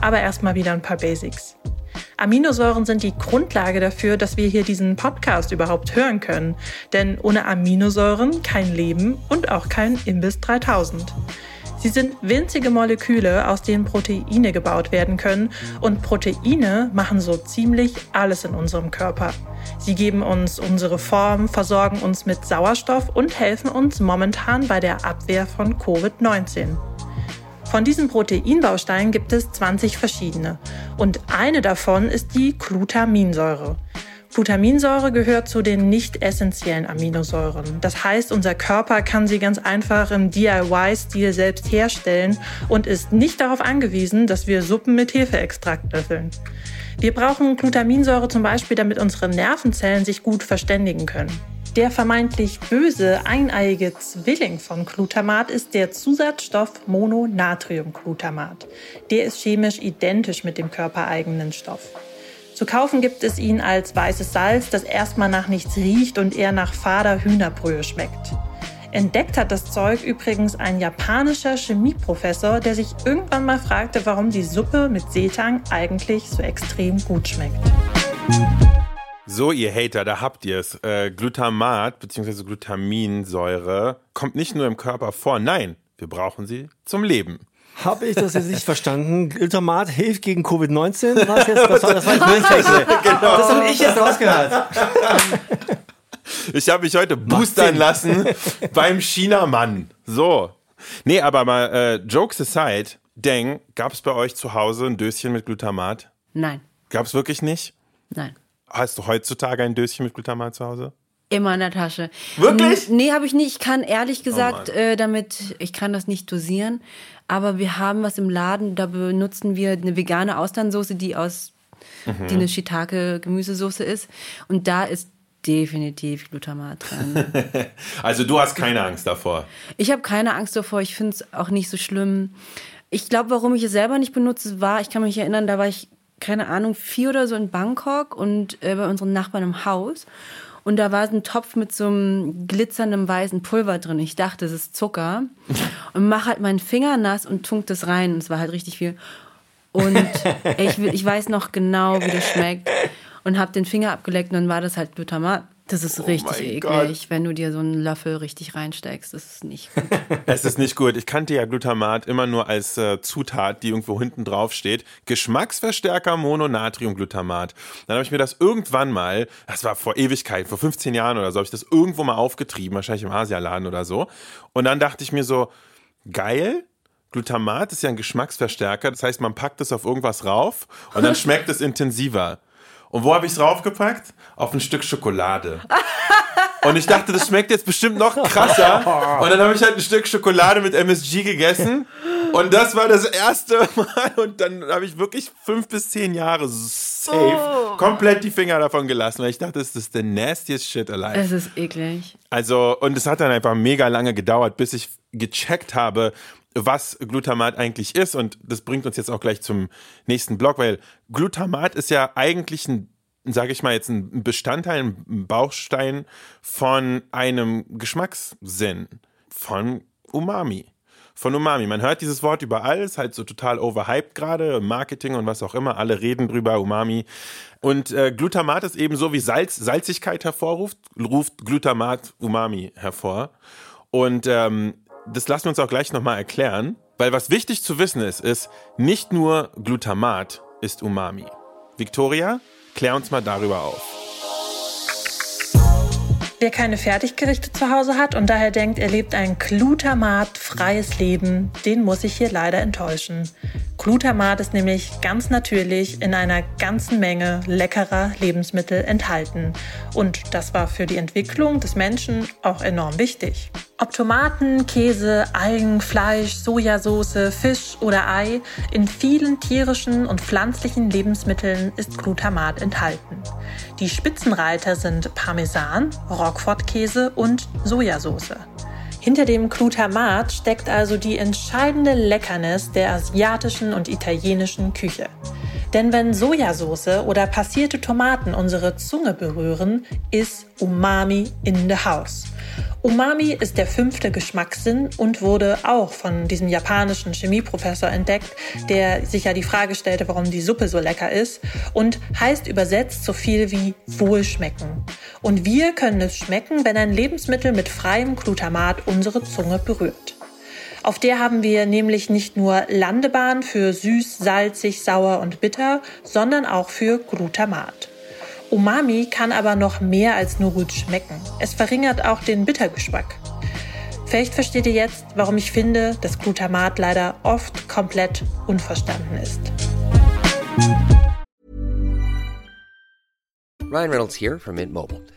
Aber erstmal wieder ein paar Basics. Aminosäuren sind die Grundlage dafür, dass wir hier diesen Podcast überhaupt hören können. Denn ohne Aminosäuren kein Leben und auch kein Imbiss 3000. Sie sind winzige Moleküle, aus denen Proteine gebaut werden können. Und Proteine machen so ziemlich alles in unserem Körper. Sie geben uns unsere Form, versorgen uns mit Sauerstoff und helfen uns momentan bei der Abwehr von Covid-19. Von diesen Proteinbausteinen gibt es 20 verschiedene. Und eine davon ist die Glutaminsäure. Glutaminsäure gehört zu den nicht essentiellen Aminosäuren. Das heißt, unser Körper kann sie ganz einfach im DIY-Stil selbst herstellen und ist nicht darauf angewiesen, dass wir Suppen mit Hefeextrakt löffeln. Wir brauchen Glutaminsäure zum Beispiel, damit unsere Nervenzellen sich gut verständigen können. Der vermeintlich böse eineiige Zwilling von Glutamat ist der Zusatzstoff Mononatriumglutamat. Der ist chemisch identisch mit dem körpereigenen Stoff. Zu kaufen gibt es ihn als weißes Salz, das erstmal nach nichts riecht und eher nach fader Hühnerbrühe schmeckt. Entdeckt hat das Zeug übrigens ein japanischer Chemieprofessor, der sich irgendwann mal fragte, warum die Suppe mit Seetang eigentlich so extrem gut schmeckt. So, ihr Hater, da habt ihr es. Äh, Glutamat bzw. Glutaminsäure kommt nicht nur im Körper vor, nein, wir brauchen sie zum Leben. Habe ich das jetzt nicht [laughs] verstanden? Glutamat hilft gegen Covid-19? Was jetzt? [laughs] Das war, das war ich genau. Das habe ich jetzt rausgehört. Ich habe mich heute boostern lassen beim Chinamann. So. Nee, aber mal äh, Jokes aside, Deng, gab es bei euch zu Hause ein Döschen mit Glutamat? Nein. Gab es wirklich nicht? Nein. Hast du heutzutage ein Döschen mit Glutamat zu Hause? Immer in der Tasche. Wirklich? N nee, habe ich nicht. Ich kann ehrlich gesagt Oh äh, damit, ich kann das nicht dosieren. Aber wir haben was im Laden, da benutzen wir eine vegane Austernsoße, die aus, Mhm. die eine Shiitake-Gemüsesoße ist. Und da ist definitiv Glutamat dran. [laughs] Also du hast keine Angst davor. Ich habe keine Angst davor, ich finde es auch nicht so schlimm. Ich glaube, warum ich es selber nicht benutze, war, ich kann mich erinnern, da war ich, keine Ahnung, vier oder so in Bangkok und äh, bei unseren Nachbarn im Haus. Und da war so ein Topf mit so einem glitzernden weißen Pulver drin. Ich dachte, das ist Zucker. Und mach halt meinen Finger nass und tunk das rein. Und es war halt richtig viel. Und [laughs] ich, ich weiß noch genau, wie das schmeckt. Und hab den Finger abgeleckt und dann war das halt Glutamat. Das ist richtig mein eklig, Gott. wenn du dir so einen Löffel richtig reinsteckst. Das ist nicht gut. [laughs] Es ist nicht gut. Ich kannte ja Glutamat immer nur als äh, Zutat, die irgendwo hinten drauf steht. Geschmacksverstärker Mononatriumglutamat. Dann habe ich mir das irgendwann mal, das war vor Ewigkeit, vor 15 Jahren oder so, habe ich das irgendwo mal aufgetrieben, wahrscheinlich im Asialaden oder so. Und dann dachte ich mir so, geil. Glutamat ist ja ein Geschmacksverstärker, das heißt, man packt es auf irgendwas rauf und dann schmeckt es intensiver. Und wo habe ich es raufgepackt? Auf ein Stück Schokolade. Und ich dachte, das schmeckt jetzt bestimmt noch krasser. Und dann habe ich halt ein Stück Schokolade mit MSG gegessen. Und das war das erste Mal. Und dann habe ich wirklich fünf bis zehn Jahre safe komplett die Finger davon gelassen, weil ich dachte, das ist the nastiest shit alive. Es ist eklig. Also, und es hat dann einfach mega lange gedauert, bis ich gecheckt habe, was Glutamat eigentlich ist. Und das bringt uns jetzt auch gleich zum nächsten Block, weil Glutamat ist ja eigentlich ein, sage ich mal jetzt, ein Bestandteil, ein Baustein von einem Geschmackssinn, von Umami. Von Umami. Man hört dieses Wort überall, ist halt so total overhyped gerade, Marketing und was auch immer. Alle reden drüber, Umami. Und äh, Glutamat ist eben so wie Salz, Salzigkeit hervorruft, ruft Glutamat Umami hervor. Und ähm, das lassen wir uns auch gleich nochmal erklären. Weil was wichtig zu wissen ist, ist, nicht nur Glutamat ist Umami. Victoria, klär uns mal darüber auf. Wer keine Fertiggerichte zu Hause hat und daher denkt, er lebt ein glutamatfreies Leben, den muss ich hier leider enttäuschen. Glutamat ist nämlich ganz natürlich in einer ganzen Menge leckerer Lebensmittel enthalten. Und das war für die Entwicklung des Menschen auch enorm wichtig. Ob Tomaten, Käse, Algen, Fleisch, Sojasauce, Fisch oder Ei, in vielen tierischen und pflanzlichen Lebensmitteln ist Glutamat enthalten. Die Spitzenreiter sind Parmesan, Roquefort-Käse und Sojasauce. Hinter dem Glutamat steckt also die entscheidende Leckernis der asiatischen und italienischen Küche. Denn wenn Sojasauce oder passierte Tomaten unsere Zunge berühren, ist Umami in the house. Umami ist der fünfte Geschmackssinn und wurde auch von diesem japanischen Chemieprofessor entdeckt, der sich ja die Frage stellte, warum die Suppe so lecker ist und heißt übersetzt so viel wie Wohlschmecken. Und wir können es schmecken, wenn ein Lebensmittel mit freiem Glutamat unsere Zunge berührt. Auf der haben wir nämlich nicht nur Landebahn für süß, salzig, sauer und bitter, sondern auch für Glutamat. Umami kann aber noch mehr als nur gut schmecken. Es verringert auch den Bittergeschmack. Vielleicht versteht ihr jetzt, warum ich finde, dass Glutamat leider oft komplett unverstanden ist. Ryan Reynolds here from Mint Mobile.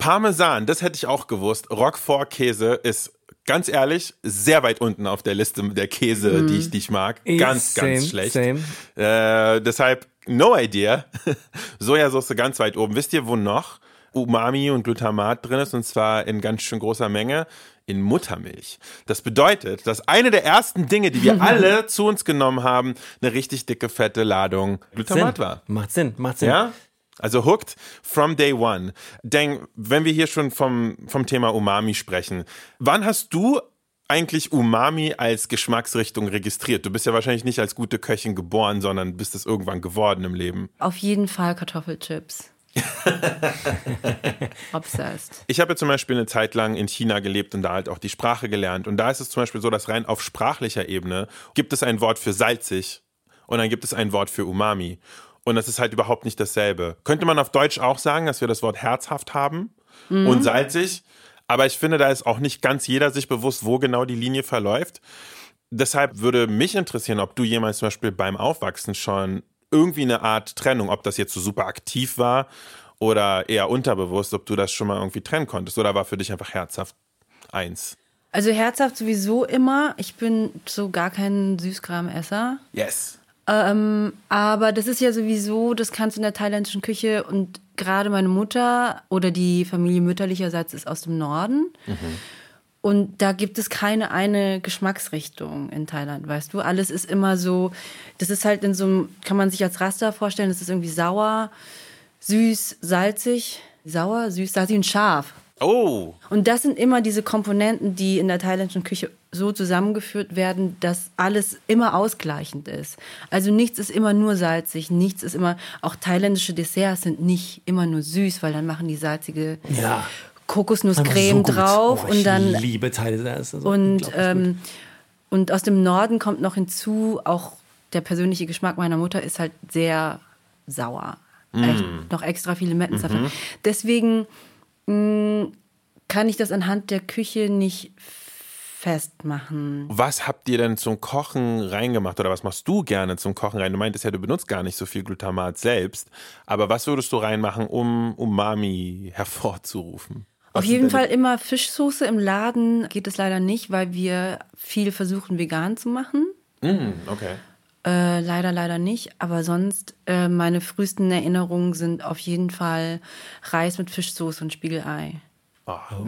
Parmesan, das hätte ich auch gewusst. Roquefort-Käse ist ganz ehrlich sehr weit unten auf der Liste der Käse, die, ich, die ich mag. Ganz, Same, ganz schlecht. same. Äh, deshalb, no idea. [laughs] Sojasauce ganz weit oben. Wisst ihr, wo noch Umami und Glutamat drin ist? Und zwar in ganz schön großer Menge. In Muttermilch. Das bedeutet, dass eine der ersten Dinge, die wir [laughs] alle zu uns genommen haben, eine richtig dicke, fette Ladung Glutamat Sinn. war. Macht Sinn, macht Sinn. Ja? Also hooked from day one. Denk, wenn wir hier schon vom, vom Thema Umami sprechen, wann hast du eigentlich Umami als Geschmacksrichtung registriert? Du bist ja wahrscheinlich nicht als gute Köchin geboren, sondern bist es irgendwann geworden im Leben. Auf jeden Fall Kartoffelchips. [laughs] Obsessed. Ich habe ja zum Beispiel eine Zeit lang in China gelebt und da halt auch die Sprache gelernt. Und da ist es zum Beispiel so, dass rein auf sprachlicher Ebene gibt es ein Wort für salzig und dann gibt es ein Wort für Umami. Und das ist halt überhaupt nicht dasselbe. Könnte man auf Deutsch auch sagen, dass wir das Wort herzhaft haben und salzig. Aber ich finde, da ist auch nicht ganz jeder sich bewusst, wo genau die Linie verläuft. Deshalb würde mich interessieren, ob du jemals zum Beispiel beim Aufwachsen schon irgendwie eine Art Trennung, ob das jetzt so super aktiv war oder eher unterbewusst, ob du das schon mal irgendwie trennen konntest oder war für dich einfach herzhaft eins? Also herzhaft sowieso immer. Ich bin so gar kein Süßkramesser. Yes. Ähm, aber das ist ja sowieso, das kannst du in der thailändischen Küche und gerade meine Mutter oder die Familie mütterlicherseits ist aus dem Norden. Und da gibt es keine eine Geschmacksrichtung in Thailand, weißt du? Alles ist immer so, das ist halt in so einem, kann man sich als Raster vorstellen, das ist irgendwie sauer, süß, salzig, sauer, süß, salzig und scharf. Oh, Und das sind immer diese Komponenten, die in der thailändischen Küche so zusammengeführt werden, dass alles immer ausgleichend ist. Also nichts ist immer nur salzig, nichts ist immer, auch thailändische Desserts sind nicht immer nur süß, weil dann machen die salzige Ja. Kokosnusscreme so drauf Oh, und dann liebe also und, ähm, und aus dem Norden kommt noch hinzu, auch der persönliche Geschmack meiner Mutter ist halt sehr sauer. Echt noch extra viele Limettensaft. Deswegen mh, kann ich das anhand der Küche nicht festmachen. was habt ihr denn zum Kochen reingemacht oder was machst du gerne zum Kochen rein? Du meintest ja, du benutzt gar nicht so viel Glutamat selbst, aber was würdest du reinmachen, um Umami hervorzurufen? Auf Was jeden sind denn Fall immer Fischsoße im Laden geht es leider nicht, weil wir viel versuchen vegan zu machen. Mm, okay. Äh, leider, leider nicht. Aber sonst, äh, meine frühesten Erinnerungen sind auf jeden Fall Reis mit Fischsoße und Spiegelei.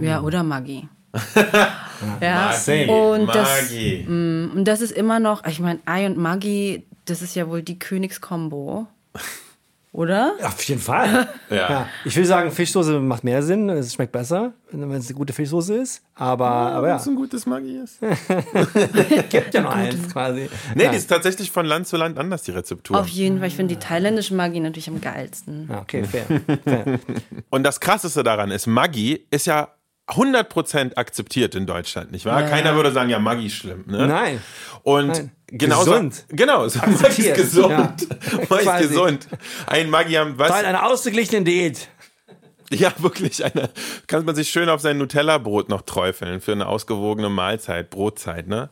Ja, oder Maggi. [laughs] ja, Same. und das, Maggi. und das ist immer noch, ich meine, Ei und Maggi, das ist ja wohl die Königskombo. [laughs] Oder? Auf jeden Fall. [laughs] Ja. Ich will sagen, Fischsoße macht mehr Sinn, es schmeckt besser, wenn es eine gute Fischsoße ist. Aber, aber ja, Was ein gutes Maggi ist. [laughs] gibt ja noch eins quasi. Nee, ja. die ist tatsächlich von Land zu Land anders, die Rezeptur. Auf jeden Fall, ich finde die thailändische Maggi natürlich am geilsten. Ja, okay, fair. fair. [laughs] Und das Krasseste daran ist, Maggi ist ja 100% akzeptiert in Deutschland, nicht wahr? Ja. Keiner würde sagen, ja, Maggi ist schlimm. Ne? Nein. Und Nein. Genauso, Gesund. Genau, so ist Akzeptiert. gesund. Ja. [laughs] Ist Quasi. gesund. Ein Maggi haben, was? Teil einer ausgeglichenen Diät. Ja, wirklich. Eine, kann man sich schön auf sein Nutella-Brot noch träufeln für eine ausgewogene Mahlzeit, Brotzeit, ne?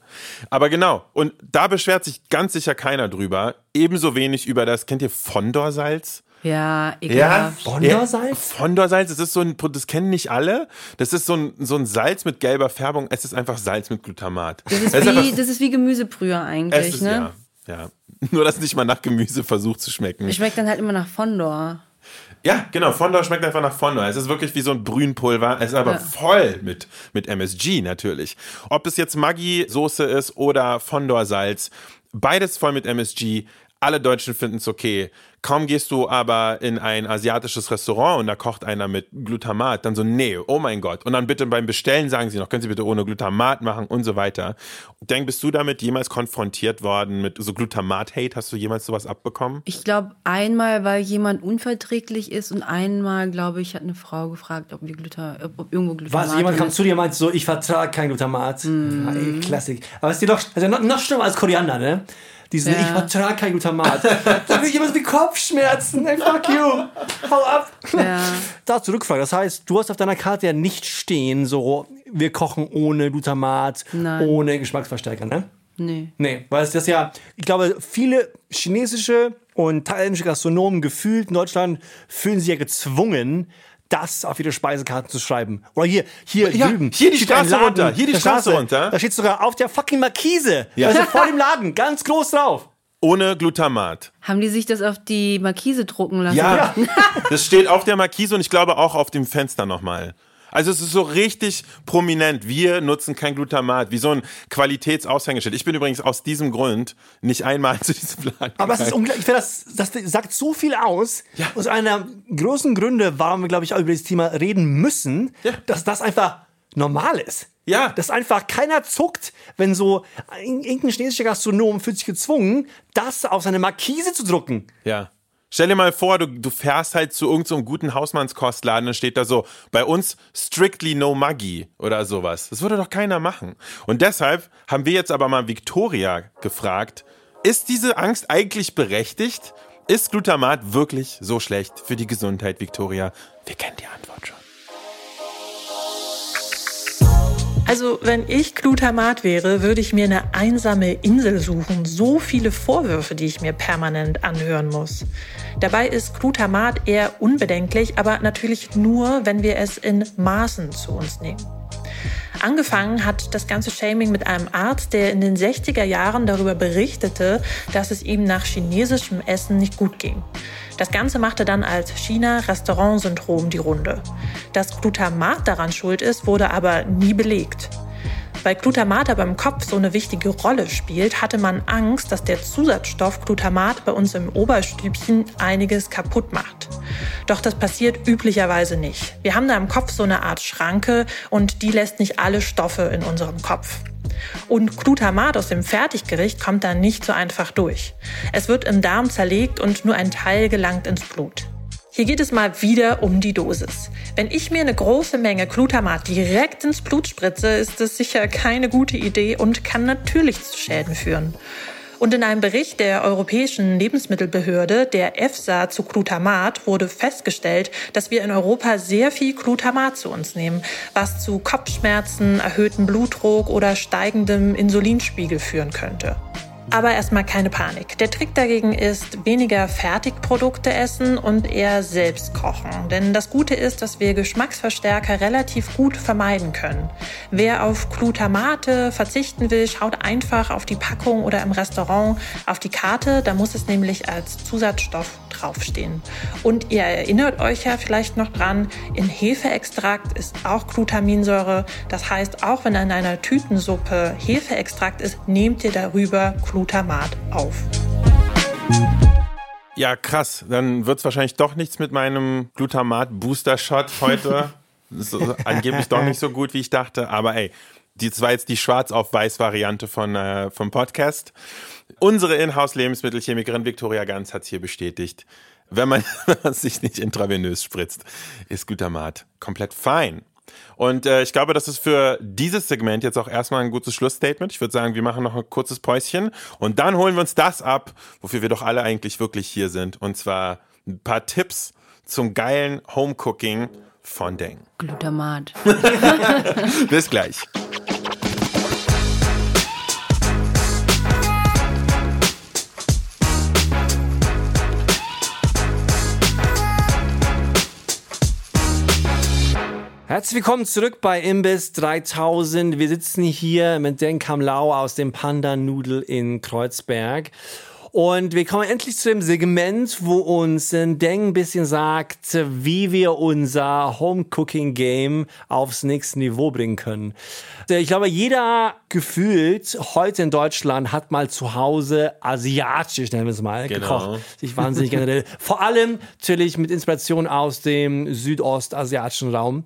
Aber genau. Und da beschwert sich ganz sicher keiner drüber. Ebenso wenig über das, kennt ihr Fondorsalz? Ja, ekelhaft. Fondorsalz? Fondorsalz, das ist so ein, das kennen nicht alle. Das ist so ein, so ein Salz mit gelber Färbung. Es ist einfach Salz mit Glutamat. Das ist, Es einfach- wie, das ist wie Gemüsebrühe es eigentlich, ist, ne? ja, ja. [laughs] Nur, dass nicht mal nach Gemüse versucht zu schmecken. Schmeckt dann halt immer nach Fondor. Ja, genau. Fondor schmeckt einfach nach Fondor. Es ist wirklich wie so ein Brühenpulver. Es ist aber Ja. voll mit, mit MSG natürlich. Ob es jetzt Maggi-Soße ist oder Fondor-Salz, beides voll mit MSG. Alle Deutschen finden es okay. Kaum gehst du aber in ein asiatisches Restaurant und da kocht einer mit Glutamat, dann so, nee, oh mein Gott. Und dann bitte beim Bestellen sagen sie noch, können Sie bitte ohne Glutamat machen und so weiter. Denk, bist du damit jemals konfrontiert worden mit so Glutamat-Hate? Hast du jemals sowas abbekommen? Ich glaube, einmal, weil jemand unverträglich ist und einmal, glaube ich, hat eine Frau gefragt, ob wir Gluta, ob, ob irgendwo Glutamat Was, jemand kam zu dir und meinte so, ich vertrage kein Glutamat. Ey, Klassik. Aber es ist dir doch, also noch, noch schlimmer als Koriander, ne? Diesen, Ja. ich vertrage kein Glutamat. da will jemand wie Kopfschmerzen. Ey, fuck you. Hau ab. Ja. Da zurückfragen. Das heißt, du hast auf deiner Karte ja nicht stehen, so, wir kochen ohne Glutamat, Nein. ohne Geschmacksverstärker, ne? Nee. Nee, weil es das ja, ich glaube, viele chinesische und thailändische Gastronomen gefühlt in Deutschland fühlen sich ja gezwungen, das auf ihre Speisekarte zu schreiben. Oder hier, hier Ja, drüben. hier die Straße runter, hier die der Straße runter. Da steht sogar auf der fucking Markise. Ja. Also vor dem Laden, ganz groß drauf. Ohne Glutamat. Haben die sich das auf die Markise drucken lassen? Ja, das steht auf der Markise und ich glaube auch auf dem Fenster nochmal. Also es ist so richtig prominent. Wir nutzen kein Glutamat, wie so ein Qualitätsaushängeschild. Ich bin übrigens aus diesem Grund nicht einmal [laughs] zu diesem Laden Aber es ist unglaublich, ich finde, das, das sagt so viel aus. Ja. Aus einer großen Gründe, warum wir, glaube ich, auch über dieses Thema reden müssen, Ja. dass das einfach normal ist. Ja. Dass einfach keiner zuckt, wenn so ein- irgendein chinesischer Gastronom fühlt sich gezwungen, das auf seine Markise zu drucken. Ja. Stell dir mal vor, du, du fährst halt zu irgendeinem so guten Hausmannskostladen, dann steht da so, bei uns strictly no Maggi oder sowas. Das würde doch keiner machen. Und deshalb haben wir jetzt aber mal Victoria gefragt, ist diese Angst eigentlich berechtigt? Ist Glutamat wirklich so schlecht für die Gesundheit, Victoria? Wir kennen die Antwort schon. Also, wenn ich Glutamat wäre, würde ich mir eine einsame Insel suchen. So viele Vorwürfe, die ich mir permanent anhören muss. Dabei ist Glutamat eher unbedenklich, aber natürlich nur, wenn wir es in Maßen zu uns nehmen. Angefangen hat das ganze Shaming mit einem Arzt, der in den 60er Jahren darüber berichtete, dass es ihm nach chinesischem Essen nicht gut ging. Das Ganze machte dann als China-Restaurant-Syndrom die Runde. Dass Glutamat daran schuld ist, wurde aber nie belegt. Weil Glutamat aber im Kopf so eine wichtige Rolle spielt, hatte man Angst, dass der Zusatzstoff Glutamat bei uns im Oberstübchen einiges kaputt macht. Doch das passiert üblicherweise nicht. Wir haben da im Kopf so eine Art Schranke und die lässt nicht alle Stoffe in unserem Kopf. Und Glutamat aus dem Fertiggericht kommt dann nicht so einfach durch. Es wird im Darm zerlegt und nur ein Teil gelangt ins Blut. Hier geht es mal wieder um die Dosis. Wenn ich mir eine große Menge Glutamat direkt ins Blut spritze, ist das sicher keine gute Idee und kann natürlich zu Schäden führen. Und in einem Bericht der Europäischen Lebensmittelbehörde, der EFSA zu Glutamat, wurde festgestellt, dass wir in Europa sehr viel Glutamat zu uns nehmen, was zu Kopfschmerzen, erhöhtem Blutdruck oder steigendem Insulinspiegel führen könnte. Aber erstmal keine Panik. Der Trick dagegen ist, weniger Fertigprodukte essen und eher selbst kochen. Denn das Gute ist, dass wir Geschmacksverstärker relativ gut vermeiden können. Wer auf Glutamate verzichten will, schaut einfach auf die Packung oder im Restaurant auf die Karte. Da muss es nämlich als Zusatzstoff draufstehen. Und ihr erinnert euch ja vielleicht noch dran, in Hefeextrakt ist auch Glutaminsäure. Das heißt, auch wenn in einer Tütensuppe Hefeextrakt ist, nehmt ihr darüber Glutamat auf. Ja, krass. Dann wird's wahrscheinlich doch nichts mit meinem Glutamat-Booster-Shot heute. [laughs] Das ist angeblich doch nicht so gut, wie ich dachte. Aber ey, das war jetzt die schwarz auf weiß Variante von, äh, vom Podcast. Unsere Inhouse-Lebensmittelchemikerin Victoria Ganz hat's hier bestätigt. Wenn man, [laughs] wenn man sich nicht intravenös spritzt, ist Glutamat komplett fein. Und äh, ich glaube, das ist für dieses Segment jetzt auch erstmal ein gutes Schlussstatement. Ich würde sagen, wir machen noch ein kurzes Päuschen und dann holen wir uns das ab, wofür wir doch alle eigentlich wirklich hier sind. Und zwar ein paar Tipps zum geilen Homecooking von Deng. Glutamat. [laughs] Bis gleich. Herzlich willkommen zurück bei Imbiss 3000. Wir sitzen hier mit Den Kam Lau aus dem Panda Nudel in Kreuzberg. Und wir kommen endlich zu dem Segment, wo uns Deng ein bisschen sagt, wie wir unser Home-Cooking-Game aufs nächste Niveau bringen können. Ich glaube, jeder gefühlt heute in Deutschland hat mal zu Hause asiatisch, nennen wir es mal, Genau. gekocht. Ich wahnsinnig generell. Vor allem natürlich mit Inspiration aus dem südostasiatischen Raum.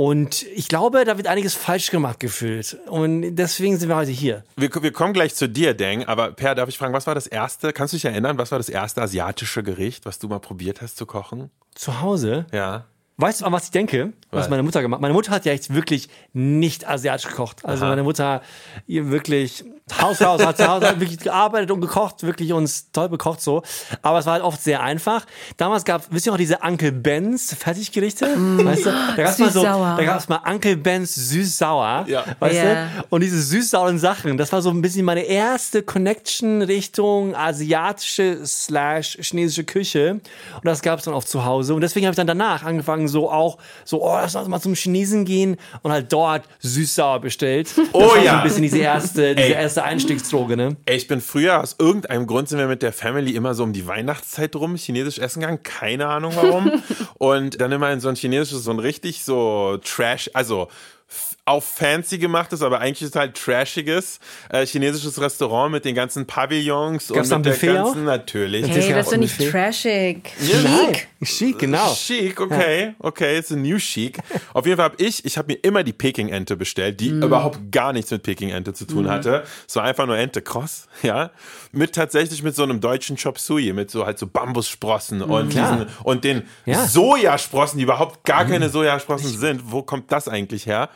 Und ich glaube, da wird einiges falsch gemacht gefühlt. Und deswegen sind wir heute hier. Wir, wir kommen gleich zu dir, Deng, aber Per, darf ich fragen, was war das erste, kannst du dich erinnern, was war das erste asiatische Gericht, was du mal probiert hast zu kochen? Zu Hause. Ja. Weißt du, an was ich denke? Was meine Mutter gemacht Meine Mutter hat ja echt wirklich nicht asiatisch gekocht. Also meine Mutter, ihr wirklich Haus raus, hat zu Hause hat [laughs] wirklich gearbeitet und gekocht, wirklich uns toll bekocht so. Aber es war halt oft sehr einfach. Damals gab, wisst ihr noch diese Uncle Ben's Fertiggerichte? Weißt du? Da gab's mal so, da gab's mal Uncle Ben's süß-sauer. Ja. Weißt Ja. du? Und diese süß-sauren Sachen, das war so ein bisschen meine erste Connection Richtung asiatische slash chinesische Küche. Und das gab es dann auch zu Hause. Und deswegen habe ich dann danach angefangen, so auch, so, oh, lass uns mal zum Chinesen gehen und halt dort süß-sauer bestellt. Das Oh war so ja. ein bisschen diese erste, diese Ey. erste Einstiegsdroge, ne? Ey, ich bin früher, aus irgendeinem Grund sind wir mit der Family immer so um die Weihnachtszeit rum chinesisch essen gegangen. Keine Ahnung warum. [laughs] und dann immer in so ein chinesisches, so ein richtig so Trash, also auf fancy gemachtes, aber eigentlich ist es halt trashiges äh, chinesisches Restaurant mit den ganzen Pavillons Gab's und mit der Buffet auch? ganzen, natürlich. Das ist Hey, ja das ist auch doch nicht trashig. Nein. Chic. Chic, genau. Chic, okay, okay, it's a new chic. Auf jeden Fall habe ich, ich habe mir immer die Peking-Ente bestellt, die überhaupt gar nichts mit Peking-Ente zu tun hatte. Es war einfach nur Ente kross, [laughs] ja. Mit tatsächlich mit so einem deutschen Chop Suey, mit so halt so Bambussprossen und Klar. diesen, und den Ja. Sojasprossen, die überhaupt gar keine Sojasprossen sind. Wo kommt das eigentlich her?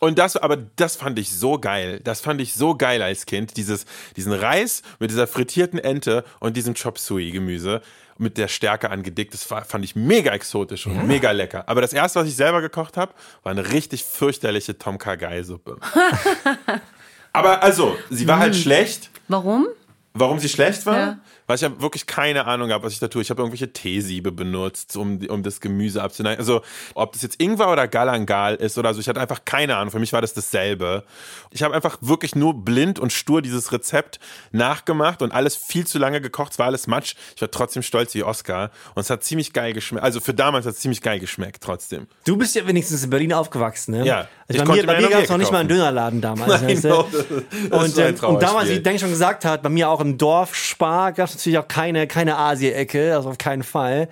Und das, aber das fand ich so geil. Das fand ich so geil als Kind. Dieses, diesen Reis mit dieser frittierten Ente und diesem Chop Suey Gemüse mit der Stärke angedickt. Das fand ich mega exotisch und mega lecker. Aber das erste, was ich selber gekocht habe, war eine richtig fürchterliche Tom Kha Gai Suppe. [laughs] aber also, sie war halt schlecht. Warum? Warum sie schlecht war? Ja. Weil ich habe wirklich keine Ahnung habe, was ich da tue. Ich habe irgendwelche Teesiebe benutzt, um, um das Gemüse abzunehmen. Also, ob das jetzt Ingwer oder Galangal ist oder so, ich hatte einfach keine Ahnung. Für mich war das dasselbe. Ich habe einfach wirklich nur blind und stur dieses Rezept nachgemacht und alles viel zu lange gekocht. Es war alles Matsch. Ich war trotzdem stolz wie Oscar. Und es hat ziemlich geil geschmeckt. Also, für damals hat es ziemlich geil geschmeckt, trotzdem. Du bist ja wenigstens in Berlin aufgewachsen, ne? Ja. Ich Also bei konnte mir, bei mir gab es noch nicht mal einen. Dönerladen damals. [laughs] Nein, weißt du? no, das- und, ähm, und damals, wie Denk schon gesagt hat, bei mir auch im Dorf Spar gab es natürlich auch keine, keine Asie-Ecke, also auf keinen Fall.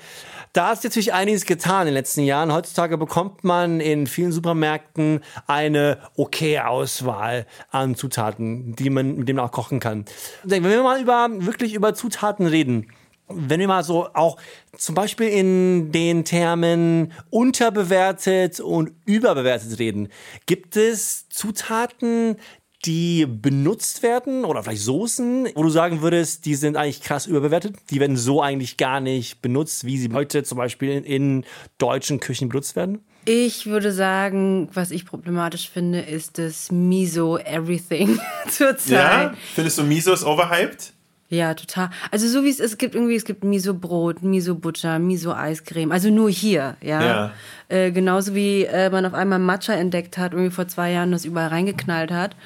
Da sich natürlich einiges getan in den letzten Jahren. Heutzutage bekommt man in vielen Supermärkten eine okay Auswahl an Zutaten, die man, mit man auch kochen kann. Wenn wir mal über, wirklich über Zutaten reden, wenn wir mal so auch zum Beispiel in den Termen unterbewertet und überbewertet reden, gibt es Zutaten, die benutzt werden oder vielleicht Soßen, wo du sagen würdest, die sind eigentlich krass überbewertet, die werden so eigentlich gar nicht benutzt, wie sie heute zum Beispiel in, in deutschen Küchen benutzt werden? Ich würde sagen, was ich problematisch finde, ist das Miso Everything [laughs] zurzeit. Ja? Findest du Miso ist overhyped? Ja, total. Also so wie es es gibt irgendwie, es gibt Miso Brot, Miso Butter, Miso Eiscreme. Also nur hier, ja. Ja. Äh, genauso wie äh, man auf einmal Matcha entdeckt hat, irgendwie vor zwei Jahren das überall reingeknallt hat.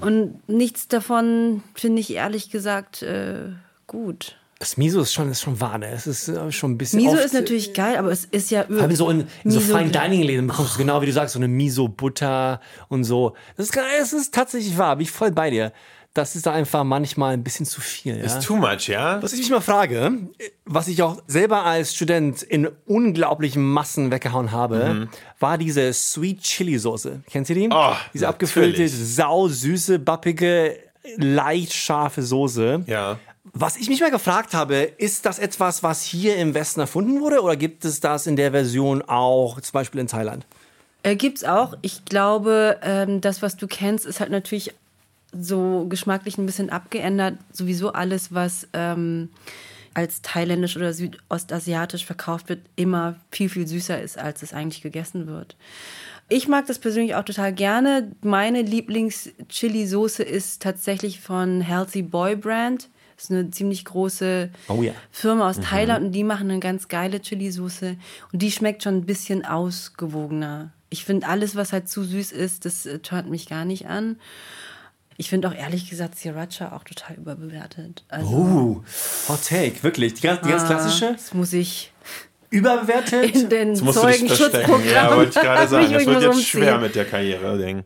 Mhm. Und nichts davon finde ich ehrlich gesagt äh, gut. Das Miso ist schon, ist schon wahr, ne? Es ist äh, schon ein bisschen. Miso ist natürlich geil, aber es ist ja allem so in, in so Fine Dining Läden bekommst du genau wie du sagst, so eine Miso Butter und so. Das ist, es ist tatsächlich wahr, bin ich voll bei dir. Das ist da einfach manchmal ein bisschen zu viel. Ja? Ist too much, ja? Was ich mich mal frage, was ich auch selber als Student in unglaublichen Massen weggehauen habe, war diese Sweet Chili Soße. Kennst du die? Mhm. Oh, diese abgefüllte, natürlich. sau süße, bappige, leicht scharfe Soße. Ja. Was ich mich mal gefragt habe, ist das etwas, was hier im Westen erfunden wurde oder gibt es das in der Version auch zum Beispiel in Thailand? Äh, gibt's auch. Ich glaube, ähm, das, was du kennst, ist halt natürlich so geschmacklich ein bisschen abgeändert. Sowieso alles, was ähm, als thailändisch oder südostasiatisch verkauft wird, immer viel, viel süßer ist, als es eigentlich gegessen wird. Ich mag das persönlich auch total gerne. Meine Lieblings-Chili-Soße ist tatsächlich von Healthy Boy Brand. Das ist eine ziemlich große Oh ja. Firma aus Thailand und die machen eine ganz geile Chili-Soße. Und die schmeckt schon ein bisschen ausgewogener. Ich finde, alles, was halt zu süß ist, das äh, turnt mich gar nicht an. Ich finde auch ehrlich gesagt Sriracha auch total überbewertet. Also, Uh, Hot Take, wirklich. Die ganz, die ganz klassische, das muss ich überbewertet. in den Das. Zeugenschutzprogramm. Ja, wollte ich gerade [laughs] sagen. Das wird jetzt schwer mit der Karriere, Ding.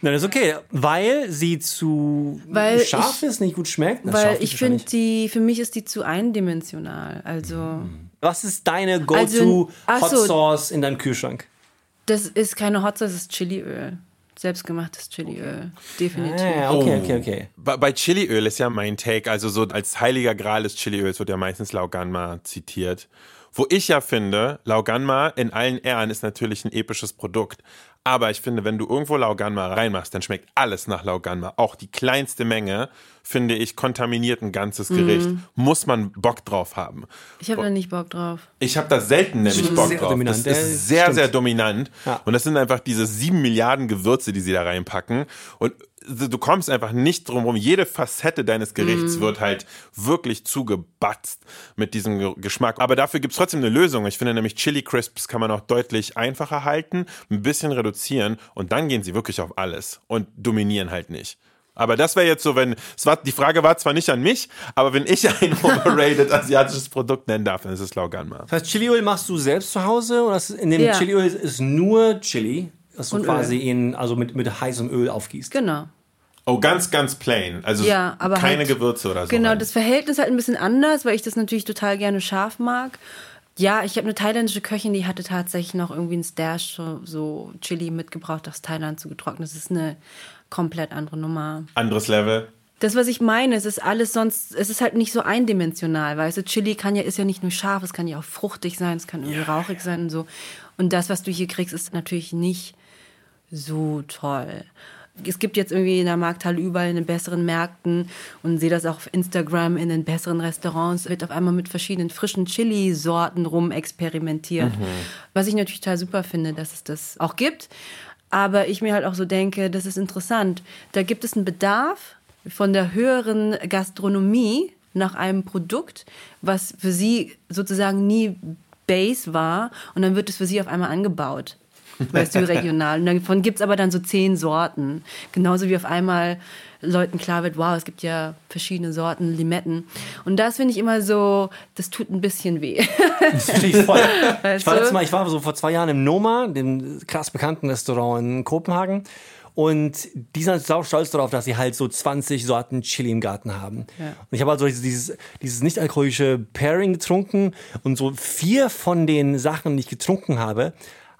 Nein, das ist okay, weil sie zu Weil scharf ich- ist, nicht gut schmeckt. Na, Weil ich finde, die, für mich ist die zu eindimensional. Also, Was ist deine Go-To Also, Hot so. Sauce in deinem Kühlschrank? das ist keine Hot Sauce, das ist Chiliöl. Selbstgemachtes Chiliöl. Definitiv. Ah, okay, okay, okay. Bei, bei Chiliöl ist ja mein Take, also so als heiliger Gral des Chiliöls wird ja meistens Lauganma zitiert. Wo ich ja finde, Lauganma in allen Ehren ist natürlich ein episches Produkt. Aber ich finde, wenn du irgendwo Lauganma reinmachst, dann schmeckt alles nach Lauganma. Auch die kleinste Menge, finde ich, kontaminiert ein ganzes Gericht. Muss man Bock drauf haben. Ich habe da nicht Bock drauf. Ich habe da selten nämlich Bock sehr drauf. dominant. Das ist sehr, stimmt. sehr dominant. Ja. Und das sind einfach diese sieben Milliarden Gewürze, die sie da reinpacken. Und du kommst einfach nicht drum rum. Jede Facette deines Gerichts Mhm. wird halt wirklich zugebatzt mit diesem Ge- Geschmack. Aber dafür gibt's trotzdem eine Lösung. Ich finde nämlich Chili Crisps kann man auch deutlich einfacher halten, ein bisschen reduzieren und dann gehen sie wirklich auf alles und dominieren halt nicht. Aber das wäre jetzt so, wenn, es war, die Frage war zwar nicht an mich, aber wenn ich ein [laughs] overrated asiatisches Produkt nennen darf, dann ist es Lauganma. Das heißt, Chiliöl machst du selbst zu Hause oder ist in dem Ja. Chiliöl ist nur Chili, das du Und quasi in, also mit, mit heißem Öl aufgießt? Genau. Oh, ganz, ganz plain. Also Ja, aber keine halt, Gewürze oder so. Genau, rein. das Verhältnis ist halt ein bisschen anders, weil ich das natürlich total gerne scharf mag. Ja, ich habe eine thailändische Köchin, die hatte tatsächlich noch irgendwie ein Stash, so, Chili mitgebracht aus Thailand zu getrocknet. Das ist eine komplett andere Nummer. Anderes Level. Das, was ich meine, es ist alles sonst, es ist halt nicht so eindimensional, weißt du, Chili kann ja, ist ja nicht nur scharf, es kann ja auch fruchtig sein, es kann irgendwie rauchig sein und so. Und das, was du hier kriegst, ist natürlich nicht so toll. Es gibt jetzt irgendwie in der Markthalle überall in den besseren Märkten und sehe das auch auf Instagram in den besseren Restaurants, wird auf einmal mit verschiedenen frischen Chili-Sorten rum experimentiert. Was ich natürlich total super finde, dass es das auch gibt. Aber ich mir halt auch so denke, das ist interessant. Da gibt es einen Bedarf von der höheren Gastronomie nach einem Produkt, was für sie sozusagen nie Base war und dann wird es für sie auf einmal angebaut. Weißt du, regional. Und davon gibt es aber dann so zehn Sorten. Genauso wie auf einmal Leuten klar wird, wow, es gibt ja verschiedene Sorten Limetten. Und das finde ich immer so, das tut ein bisschen weh. Ich voll. ich, war letztes Mal, ich war so vor zwei Jahren im Noma, dem krass bekannten Restaurant in Kopenhagen. Und die sind sau stolz darauf, dass sie halt so 20 Sorten Chili im Garten haben. Ja. Und ich habe also dieses, dieses nicht alkoholische Pairing getrunken und so vier von den Sachen, die ich getrunken habe,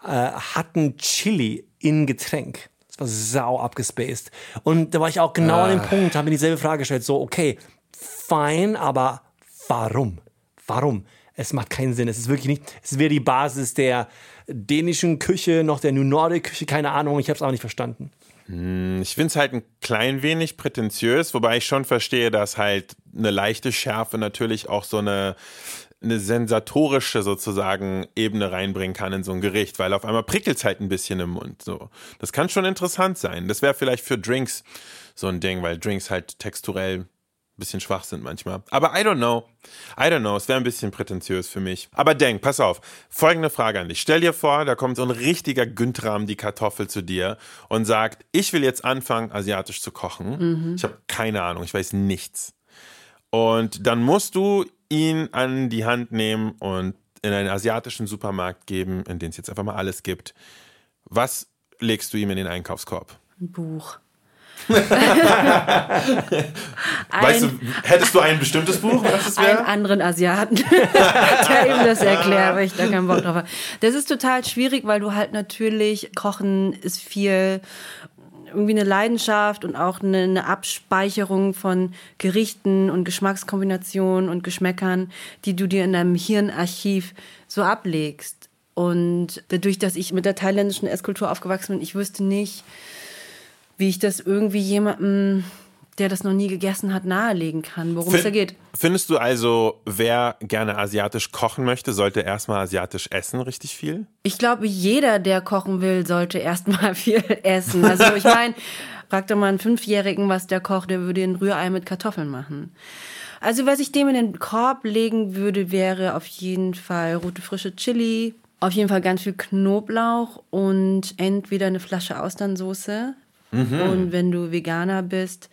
äh, hatten Chili in Getränk. Das war sau abgespaced. Und da war ich auch genau an dem Punkt, habe mir dieselbe Frage gestellt, so, okay, fein, aber warum? Warum? Es macht keinen Sinn. Es ist wirklich nicht, es wäre die Basis der dänischen Küche, noch der New Nordic Küche, keine Ahnung, ich habe es auch nicht verstanden. Ich finde es halt ein klein wenig prätentiös, wobei ich schon verstehe, dass halt eine leichte Schärfe natürlich auch so eine, eine sensatorische sozusagen Ebene reinbringen kann in so ein Gericht, weil auf einmal prickelt es halt ein bisschen im Mund. So. Das kann schon interessant sein. Das wäre vielleicht für Drinks so ein Ding, weil Drinks halt texturell ein bisschen schwach sind manchmal. Aber I don't know. I don't know. Es wäre ein bisschen prätentiös für mich. Aber denk, pass auf. Folgende Frage an dich. Stell dir vor, da kommt so ein richtiger Güntram die Kartoffel zu dir und sagt, ich will jetzt anfangen, asiatisch zu kochen. Ich habe keine Ahnung. Ich weiß nichts. Und dann musst du ihn an die Hand nehmen und in einen asiatischen Supermarkt geben, in den es jetzt einfach mal alles gibt. Was legst du ihm in den Einkaufskorb? Ein Buch. [laughs] weißt du, hättest du ein bestimmtes Buch, was es einen wäre? anderen Asiaten, [laughs] der ihm das erklärt, weil ich da keinen Bock drauf habe. Das ist total schwierig, weil du halt natürlich, Kochen ist viel irgendwie eine Leidenschaft und auch eine, eine Abspeicherung von Gerichten und Geschmackskombinationen und Geschmäckern, die du dir in deinem Hirnarchiv so ablegst. Und dadurch, dass ich mit der thailändischen Esskultur aufgewachsen bin, ich wüsste nicht, wie ich das irgendwie jemandem der das noch nie gegessen hat, nahelegen kann, worum es da geht. Findest du also, wer gerne asiatisch kochen möchte, sollte erstmal asiatisch essen, richtig viel? Ich glaube, jeder, der kochen will, sollte erstmal [laughs] viel essen. Also ich meine, frag doch mal einen Fünfjährigen, was der kocht, der würde ein Rührei mit Kartoffeln machen. Also was ich dem in den Korb legen würde, wäre auf jeden Fall rote frische Chili, auf jeden Fall ganz viel Knoblauch und entweder eine Flasche Austernsoße. Und wenn du Veganer bist,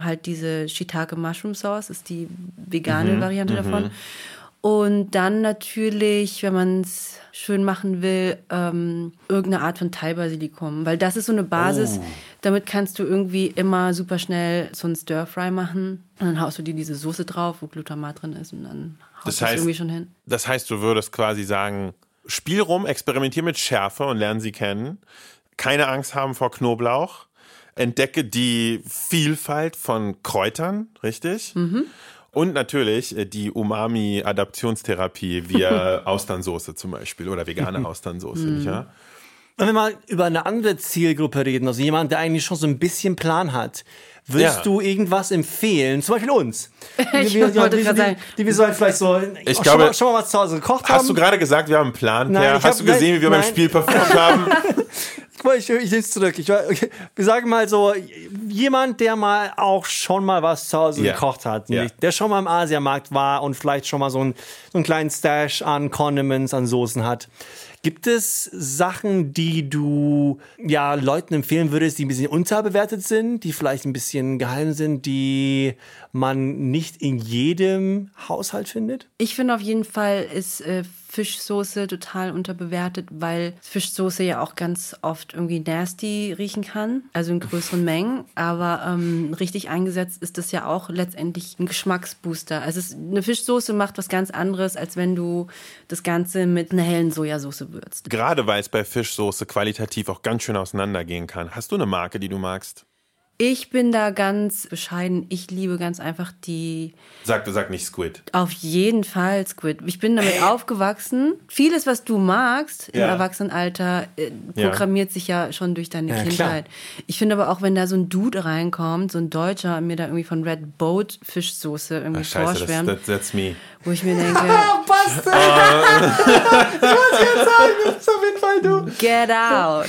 halt diese Shiitake Mushroom Sauce, ist die vegane Variante davon. Und dann natürlich, wenn man es schön machen will, ähm, irgendeine Art von Thai-Basilikum. Weil das ist so eine Basis, damit kannst du irgendwie immer super schnell so einen Stir-Fry machen. Und dann haust du dir diese Soße drauf, wo Glutamat drin ist und dann haust Das du es heißt- irgendwie schon hin. Das heißt, du würdest quasi sagen, spiel rum, experimentier mit Schärfe und lern sie kennen. Keine Angst haben vor Knoblauch. Entdecke die Vielfalt von Kräutern, richtig? Und natürlich äh, die Umami-Adaptionstherapie via [laughs] Austernsoße zum Beispiel oder vegane [laughs] Austernsoße, nicht wahr? Wenn wir mal über eine andere Zielgruppe reden, also jemand, der eigentlich schon so ein bisschen Plan hat, würdest Ja. du irgendwas empfehlen? Zum Beispiel uns. [laughs] Ich Die wir- die, die, sagen. die wir sollen vielleicht so Ich schon, glaube- mal, schon mal was zu Hause gekocht haben. Hast du gerade gesagt, wir haben einen Plan, Nein, Hast hab- du gesehen, wie wir beim nein. Spiel performt haben? [laughs] Ich, ich, ich nehme es zurück. Ich, okay. Wir sagen mal so, jemand, der mal auch schon mal was zu Hause Ja. gekocht hat, nicht? der schon mal im Asiamarkt war und vielleicht schon mal so, ein, so einen kleinen Stash an Condiments, an Soßen hat. Gibt es Sachen, die du ja Leuten empfehlen würdest, die ein bisschen unterbewertet sind, die vielleicht ein bisschen geheim sind, die man nicht in jedem Haushalt findet? Ich finde auf jeden Fall ist äh, Fischsoße total unterbewertet, weil Fischsoße ja auch ganz oft irgendwie nasty riechen kann, also in größeren Mengen. Aber ähm, richtig eingesetzt ist das ja auch letztendlich ein Geschmacksbooster. Also es, eine Fischsoße macht was ganz anderes, als wenn du das Ganze mit einer hellen Sojasauce würzt. Gerade weil es bei Fischsoße qualitativ auch ganz schön auseinandergehen kann. Hast du eine Marke, die du magst? Ich bin da ganz bescheiden. Ich liebe ganz einfach die Sag, sag nicht Squid. Auf jeden Fall, Squid. Ich bin damit aufgewachsen. Vieles, was du magst im Ja. Erwachsenenalter, äh, Ja. programmiert sich ja schon durch deine Ja, Kindheit. Ich finde aber auch, wenn da so ein Dude reinkommt, so ein Deutscher, und mir da irgendwie von Red Boat Fischsoße irgendwie Ach, scheiße, das, vorschwärmt, that, that's me. wo ich mir denke, [laughs] Passt! [laughs] ich wollte jetzt sagen, das ist auf jeden Fall du. get out.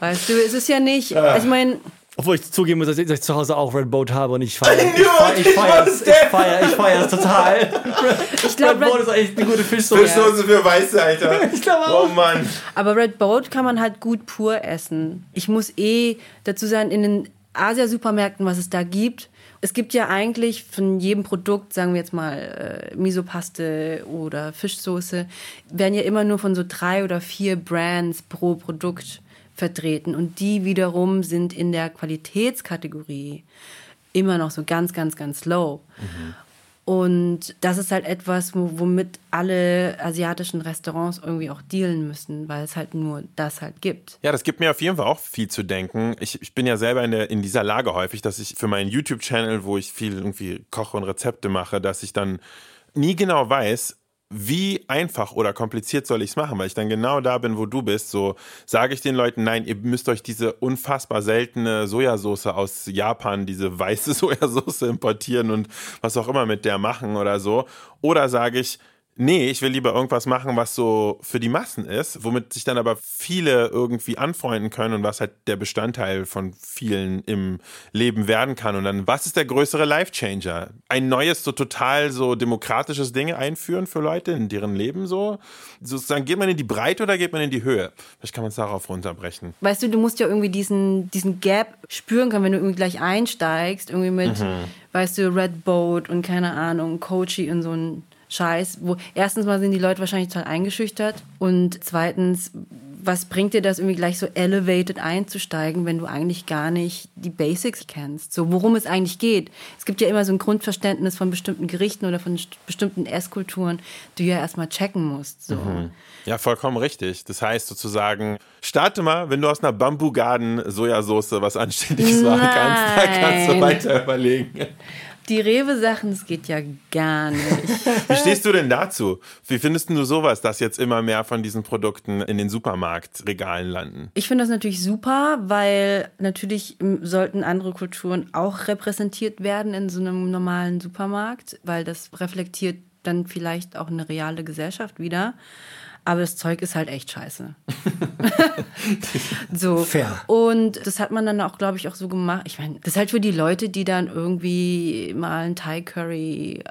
Weißt du, es ist ja nicht, also ich meine, Obwohl ich zugeben muss, dass ich, zu Hause auch Red Boat habe und ich feiere ich feier, ich feier, es, ich feier, ich feier es total. [laughs] ich glaube, Red Boat ist echt eine gute Fischsoße. für Weiße, Alter. [laughs] Ich glaube auch. Oh Mann. aber Red Boat kann man halt gut pur essen. Ich muss eh dazu sagen, in den Asia-Supermärkten, was es da gibt, es gibt ja eigentlich von jedem Produkt, sagen wir jetzt mal äh, Misopaste oder Fischsoße, werden ja immer nur von so drei oder vier Brands pro Produkt vertreten. Und die wiederum sind in der Qualitätskategorie immer noch so ganz, ganz, ganz low. Und das ist halt etwas, wo, womit alle asiatischen Restaurants irgendwie auch dealen müssen, weil es halt nur das halt gibt. Ja, das gibt mir auf jeden Fall auch viel zu denken. Ich, ich bin ja selber in, der, in dieser Lage häufig, dass ich für meinen YouTube-Channel, wo ich viel irgendwie koche und Rezepte mache, dass ich dann nie genau weiß, wie einfach oder kompliziert soll ich es machen, weil ich dann genau da bin, wo du bist. So sage ich den Leuten, nein, ihr müsst euch diese unfassbar seltene Sojasauce aus Japan, diese weiße [laughs] Sojasauce importieren und was auch immer mit der machen oder so. Oder sage ich, nee, ich will lieber irgendwas machen, was so für die Massen ist, womit sich dann aber viele irgendwie anfreunden können und was halt der Bestandteil von vielen im Leben werden kann. Und dann, was ist der größere Life-Changer? Ein neues, so total so demokratisches Ding einführen für Leute in deren Leben so? Sozusagen, geht man in die Breite oder geht man in die Höhe? Vielleicht kann man es darauf runterbrechen. Weißt du, du musst ja irgendwie diesen, diesen Gap spüren können, wenn du irgendwie gleich einsteigst, irgendwie mit, weißt du, Red Boat und keine Ahnung, Kochi und so ein Scheiß, wo erstens mal sind die Leute wahrscheinlich total eingeschüchtert und zweitens, was bringt dir das irgendwie gleich so elevated einzusteigen, wenn du eigentlich gar nicht die Basics kennst, so worum es eigentlich geht. Es gibt ja immer so ein Grundverständnis von bestimmten Gerichten oder von st- bestimmten Esskulturen, die du ja erstmal checken musst, so. Ja, vollkommen richtig. Das heißt sozusagen, starte mal, wenn du aus einer Bambugarden Sojasauce was Anständiges machen kannst, [laughs] da kannst du weiter überlegen. Die Rewe-Sachen, das geht ja gar nicht. Wie stehst du denn dazu? Wie findest du sowas, dass jetzt immer mehr von diesen Produkten in den Supermarktregalen landen? Ich finde das natürlich super, weil natürlich sollten andere Kulturen auch repräsentiert werden in so einem normalen Supermarkt, weil das reflektiert dann vielleicht auch eine reale Gesellschaft wieder. Aber das Zeug ist halt echt scheiße. [laughs] so. Fair. Und das hat man dann auch, glaube ich, auch so gemacht. Ich meine, das ist halt für die Leute, die dann irgendwie mal ein Thai Curry äh,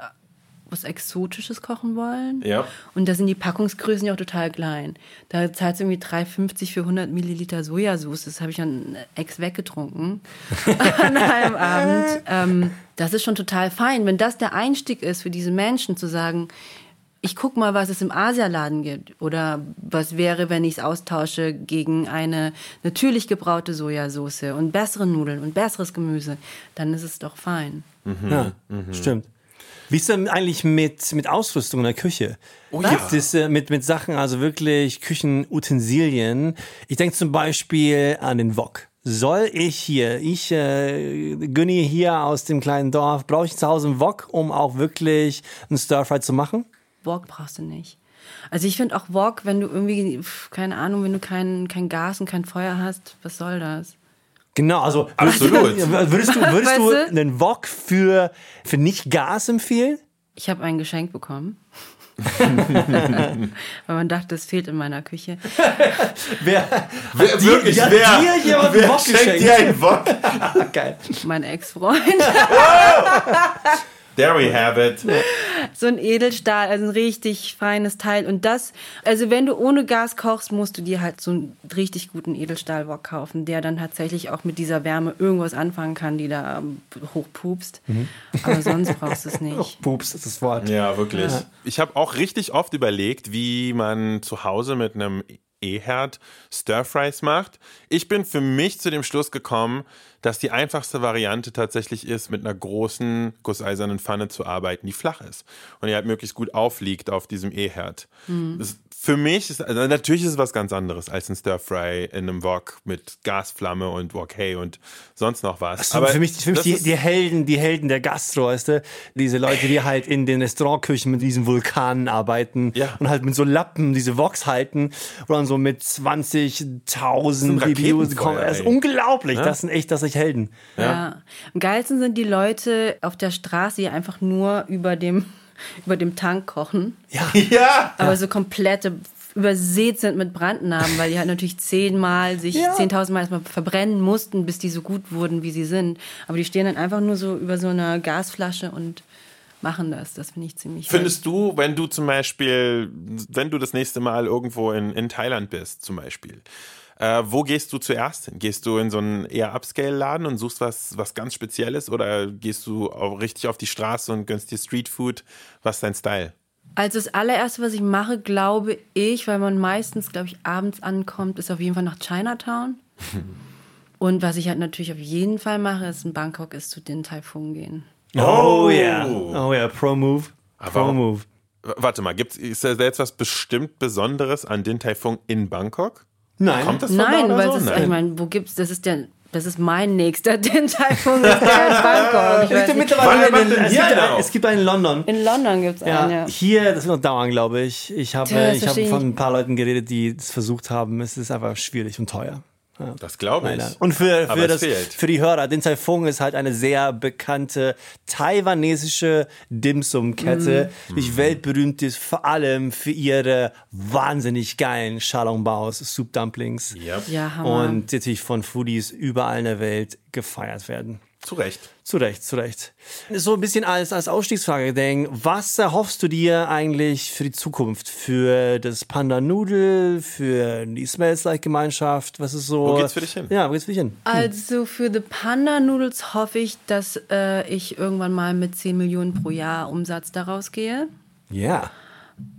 was Exotisches kochen wollen. Ja. Und da sind die Packungsgrößen ja auch total klein. Da zahlst du irgendwie 3,50 für 100 Milliliter Sojasauce. Das habe ich an Ex weggetrunken [laughs] an einem Abend. Ähm, das ist schon total fein. Wenn das der Einstieg ist für diese Menschen, zu sagen, ich guck mal, was es im Asialaden gibt. Oder was wäre, wenn ich es austausche gegen eine natürlich gebraute Sojasauce und bessere Nudeln und besseres Gemüse. Dann ist es doch fein. Ja, stimmt. Wie ist denn eigentlich mit, mit Ausrüstung in der Küche? Oh Gibt es äh, mit, mit Sachen, also wirklich Küchenutensilien? Ich denke zum Beispiel an den Wok. Soll ich hier, ich äh, Günni hier aus dem kleinen Dorf, brauche ich zu Hause einen Wok, um auch wirklich einen Stir-Fry zu machen? Wok brauchst du nicht. Also ich finde auch Wok, wenn du irgendwie, keine Ahnung, wenn du kein, kein Gas und kein Feuer hast, was soll das? Genau, also [laughs] Absolut. würdest du, würdest [laughs] Weißt du einen Wok für, für nicht Gas empfehlen? Ich habe ein Geschenk bekommen. [laughs] Weil man dachte, es fehlt in meiner Küche. Wer, Wer, die- wirklich, hat wer, dir jemand wer Wok schenkt dir einen Wok? Geil. Mein Ex-Freund. There we have it. So ein Edelstahl, also ein richtig feines Teil. Und das, also wenn du ohne Gas kochst, musst du dir halt so einen richtig guten Edelstahlwok kaufen, der dann tatsächlich auch mit dieser Wärme irgendwas anfangen kann, die da ähm, hochpupst. Aber sonst brauchst du es nicht. Pups ist das Wort. Ja, wirklich. Ich habe auch richtig oft überlegt, wie man zu Hause mit einem E-Herd Stir-Fries macht. Ich bin für mich zu dem Schluss gekommen, dass die einfachste Variante tatsächlich ist, mit einer großen gusseisernen Pfanne zu arbeiten, die flach ist und die halt möglichst gut aufliegt auf diesem E-Herd. Das- Für mich ist, also natürlich ist es was ganz anderes als ein Stir-Fry in einem Wok mit Gasflamme und Wok hey und sonst noch was. Aber für mich, für mich die, die Helden, die Helden der Gastro, weißt du? Diese Leute, die halt in den Restaurantküchen mit diesen Vulkanen arbeiten Ja. und halt mit so Lappen diese Woks halten und dann so mit 20.000 Reviews kommen. Das ist unglaublich. Das sind echt, das sind Helden. Ja. Am geilsten sind die Leute auf der Straße, die einfach nur über dem, [laughs] über dem Tank kochen. ja, [laughs] aber so komplette übersät sind mit Brandnarben, weil die halt natürlich zehnmal sich, Ja. zehntausendmal erstmal verbrennen mussten, bis die so gut wurden, wie sie sind. Aber die stehen dann einfach nur so über so einer Gasflasche und machen das. Das finde ich ziemlich Findest du, wenn du zum Beispiel, wenn du das nächste Mal irgendwo in, in Thailand bist, zum Beispiel, äh, wo gehst du zuerst hin? Gehst du in so einen eher Upscale-Laden und suchst was, was ganz Spezielles oder gehst du auch richtig auf die Straße und gönnst dir Streetfood? Was ist dein Style? Also das allererste, was ich mache, glaube ich, weil man meistens, glaube ich, abends ankommt, ist auf jeden Fall nach Chinatown. [laughs] Und was ich halt natürlich auf jeden Fall mache, ist in Bangkok, ist zu den Taifun gehen. Oh ja. Oh ja, Pro Move. Pro warum- Move. W- Warte mal, gibt's, ist da jetzt was bestimmt Besonderes an Din Tai Fung in Bangkok? Nein. Kommt das von Nein, da oder weil so? es ist, Nein. ich meine, wo gibt's, das ist der, das ist mein nächster Din Tai Fung, ist der in Bangkok. Ich weiß mittlerweile Wann es, gibt, auf? es gibt einen in London. In London gibt's Ja, einen, ja. hier, das wird noch dauern, glaube ich. Ich habe das ich habe von ein paar Leuten geredet, die es versucht haben. Es ist einfach schwierig und teuer. Das glaube ich. Und für, Aber für, es das, fehlt. für die Hörer, Din Tai Fung ist halt eine sehr bekannte taiwanesische Dim-Sum-Kette, Mhm. die weltberühmt ist, vor allem für ihre wahnsinnig geilen Shalongbaos, Soup Dumplings. Yep. Ja, Hammer. Und natürlich von Foodies überall in der Welt gefeiert werden. Zu Recht. Zu Recht, zu Recht. So ein bisschen als, als Ausstiegsfrage, denk, was erhoffst du dir eigentlich für die Zukunft? Für das Panda Nudel, für die Smells Like Gemeinschaft? Was ist so? Wo geht's für dich hin? Ja, wo geht's für dich hin? Also für The Panda Noodles hoffe ich, dass äh, ich irgendwann mal mit 10 Millionen pro Jahr Umsatz daraus gehe. Ja.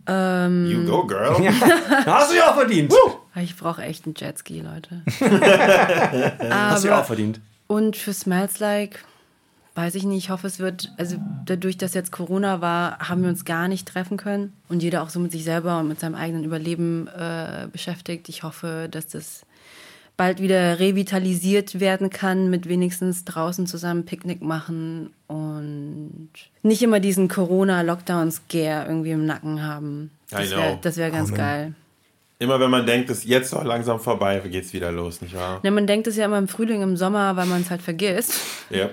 You go, girl. [laughs] Hast du ja auch verdient. Ich brauche echt einen Jetski, Leute. [laughs] Hast du ja auch verdient. Und für Smells Like, weiß ich nicht, ich hoffe, es wird, also dadurch, dass jetzt Corona war, haben wir uns gar nicht treffen können und jeder auch so mit sich selber und mit seinem eigenen Überleben äh, beschäftigt. Ich hoffe, dass das bald wieder revitalisiert werden kann, mit wenigstens draußen zusammen Picknick machen und nicht immer diesen Corona-Lockdown-Scare irgendwie im Nacken haben. Das wäre wär ganz geil. Immer wenn man denkt, es ist jetzt doch langsam vorbei, geht's wieder los, nicht wahr? Ja, man denkt es ja immer im Frühling, im Sommer, weil man es halt vergisst. Ja.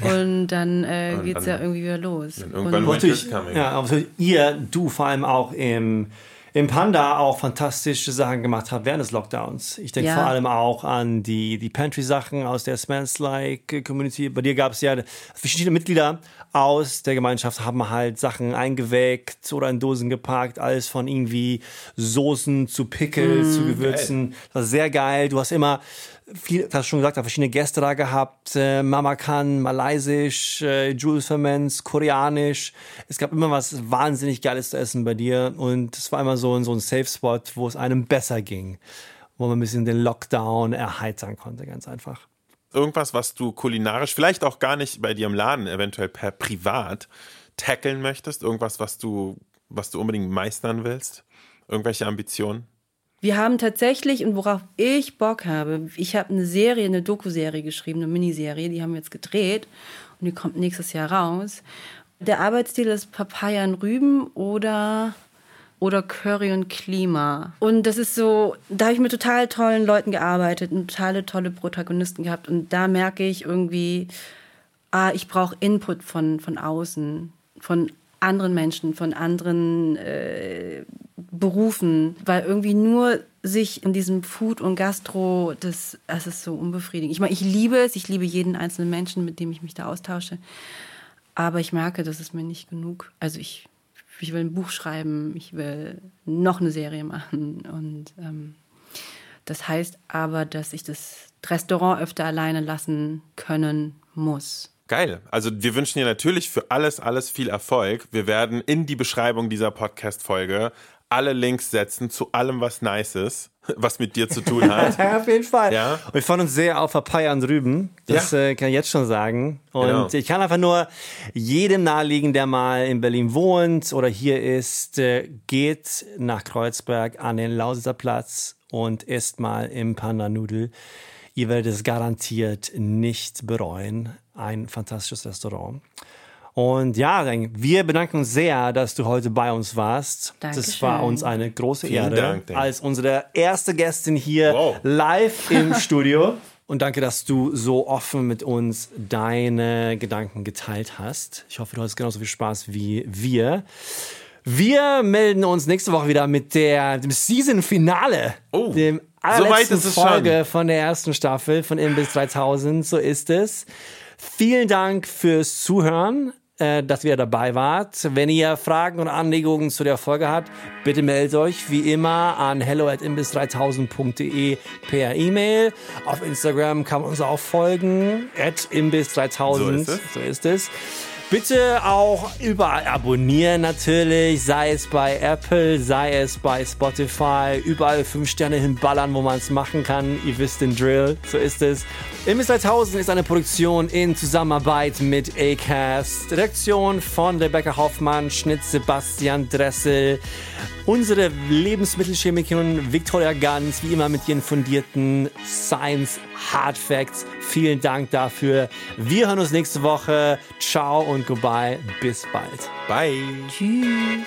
[laughs] Und dann äh, Und geht es dann- ja irgendwie wieder los. irgendwann Und, coming. ja, aber ihr, du vor allem auch im, im Panda auch fantastische Sachen gemacht habt während des Lockdowns. Ich denke Ja. vor allem auch an die, die Pantry-Sachen aus der Smells Like Community. Bei dir gab es ja verschiedene Mitglieder aus der Gemeinschaft haben halt Sachen eingeweckt oder in Dosen gepackt, alles von irgendwie Soßen zu Pickles, zu Gewürzen. Das war sehr geil. Du hast immer viel, du hast schon gesagt, verschiedene Gäste da gehabt. Äh, Mama kann Malaysisch, äh, Jules Ferments, Koreanisch. Es gab immer was wahnsinnig Geiles zu essen bei dir. Und es war immer so, so ein Safe Spot, wo es einem besser ging. Wo man ein bisschen den Lockdown erheitern konnte, ganz einfach. Irgendwas, was du kulinarisch, vielleicht auch gar nicht bei dir im Laden, eventuell per privat, tackeln möchtest? Irgendwas, was du, was du unbedingt meistern willst? Irgendwelche Ambitionen? Wir haben tatsächlich, und worauf ich Bock habe, ich habe eine Serie, eine Doku-Serie geschrieben, eine Miniserie, die haben wir jetzt gedreht und die kommt nächstes Jahr raus. Der Arbeitsstil ist Papaya und Rüben oder, oder Curry und Klima. Und das ist so, da habe ich mit total tollen Leuten gearbeitet und totale tolle Protagonisten gehabt. Und da merke ich irgendwie, ah, ich brauche Input von, von außen, von anderen Menschen, von anderen äh, Berufen, weil irgendwie nur sich in diesem Food und Gastro, das, das ist so unbefriedigend. Ich meine, ich liebe es, ich liebe jeden einzelnen Menschen, mit dem ich mich da austausche, aber ich merke, das ist mir nicht genug. Also ich, ich will ein Buch schreiben, ich will noch eine Serie machen und ähm, das heißt aber, dass ich das Restaurant öfter alleine lassen können muss. Geil. Also wir wünschen dir natürlich für alles, alles viel Erfolg. Wir werden in die Beschreibung dieser Podcast-Folge alle Links setzen zu allem, was nice ist, [laughs] was mit dir zu tun hat. Ja, [laughs] auf jeden Fall. Ja. Und wir freuen uns sehr auf Papaya und Rüben. Das Ja. äh, kann ich jetzt schon sagen. Und Genau. ich kann einfach nur jedem nahelegen, der mal in Berlin wohnt oder hier ist, äh, geht nach Kreuzberg an den Lausitzer Platz und isst mal im Panda Nudel. Ihr werdet es garantiert nicht bereuen. Ein fantastisches Restaurant. Und ja, Reng, wir bedanken uns sehr, dass du heute bei uns warst. Das Dankeschön. war uns eine große Vielen Ehre, Dank, als unsere erste Gästin hier Wow. live im [laughs] Studio. Und danke, dass du so offen mit uns deine Gedanken geteilt hast. Ich hoffe, du hast genauso viel Spaß wie wir. Wir melden uns nächste Woche wieder mit der, dem Season-Finale. Oh, dem so allerletzten es Folge von der ersten Staffel von Imbiss 3000. So ist es. Vielen Dank fürs Zuhören, äh, dass ihr dabei wart. Wenn ihr Fragen und Anregungen zu der Folge habt, bitte meldet euch wie immer an hello at imbiss3000.de per E-Mail. Auf Instagram kann man uns auch folgen, at imbiss3000. So ist es. So ist es. Bitte auch überall abonnieren natürlich, sei es bei Apple, sei es bei Spotify, überall fünf Sterne hinballern, wo man es machen kann. Ihr wisst den Drill, so ist es. Imbiss 3000 ist eine Produktion in Zusammenarbeit mit Acast. Redaktion von Rebecca Hoffmann, Schnitt Sebastian Dressel. Unsere Lebensmittelchemikerin Victoria Ganz, wie immer mit ihren fundierten Science Hard Facts. Vielen Dank dafür. Wir hören uns nächste Woche. Ciao und goodbye. Bis bald. Bye. Tschüss.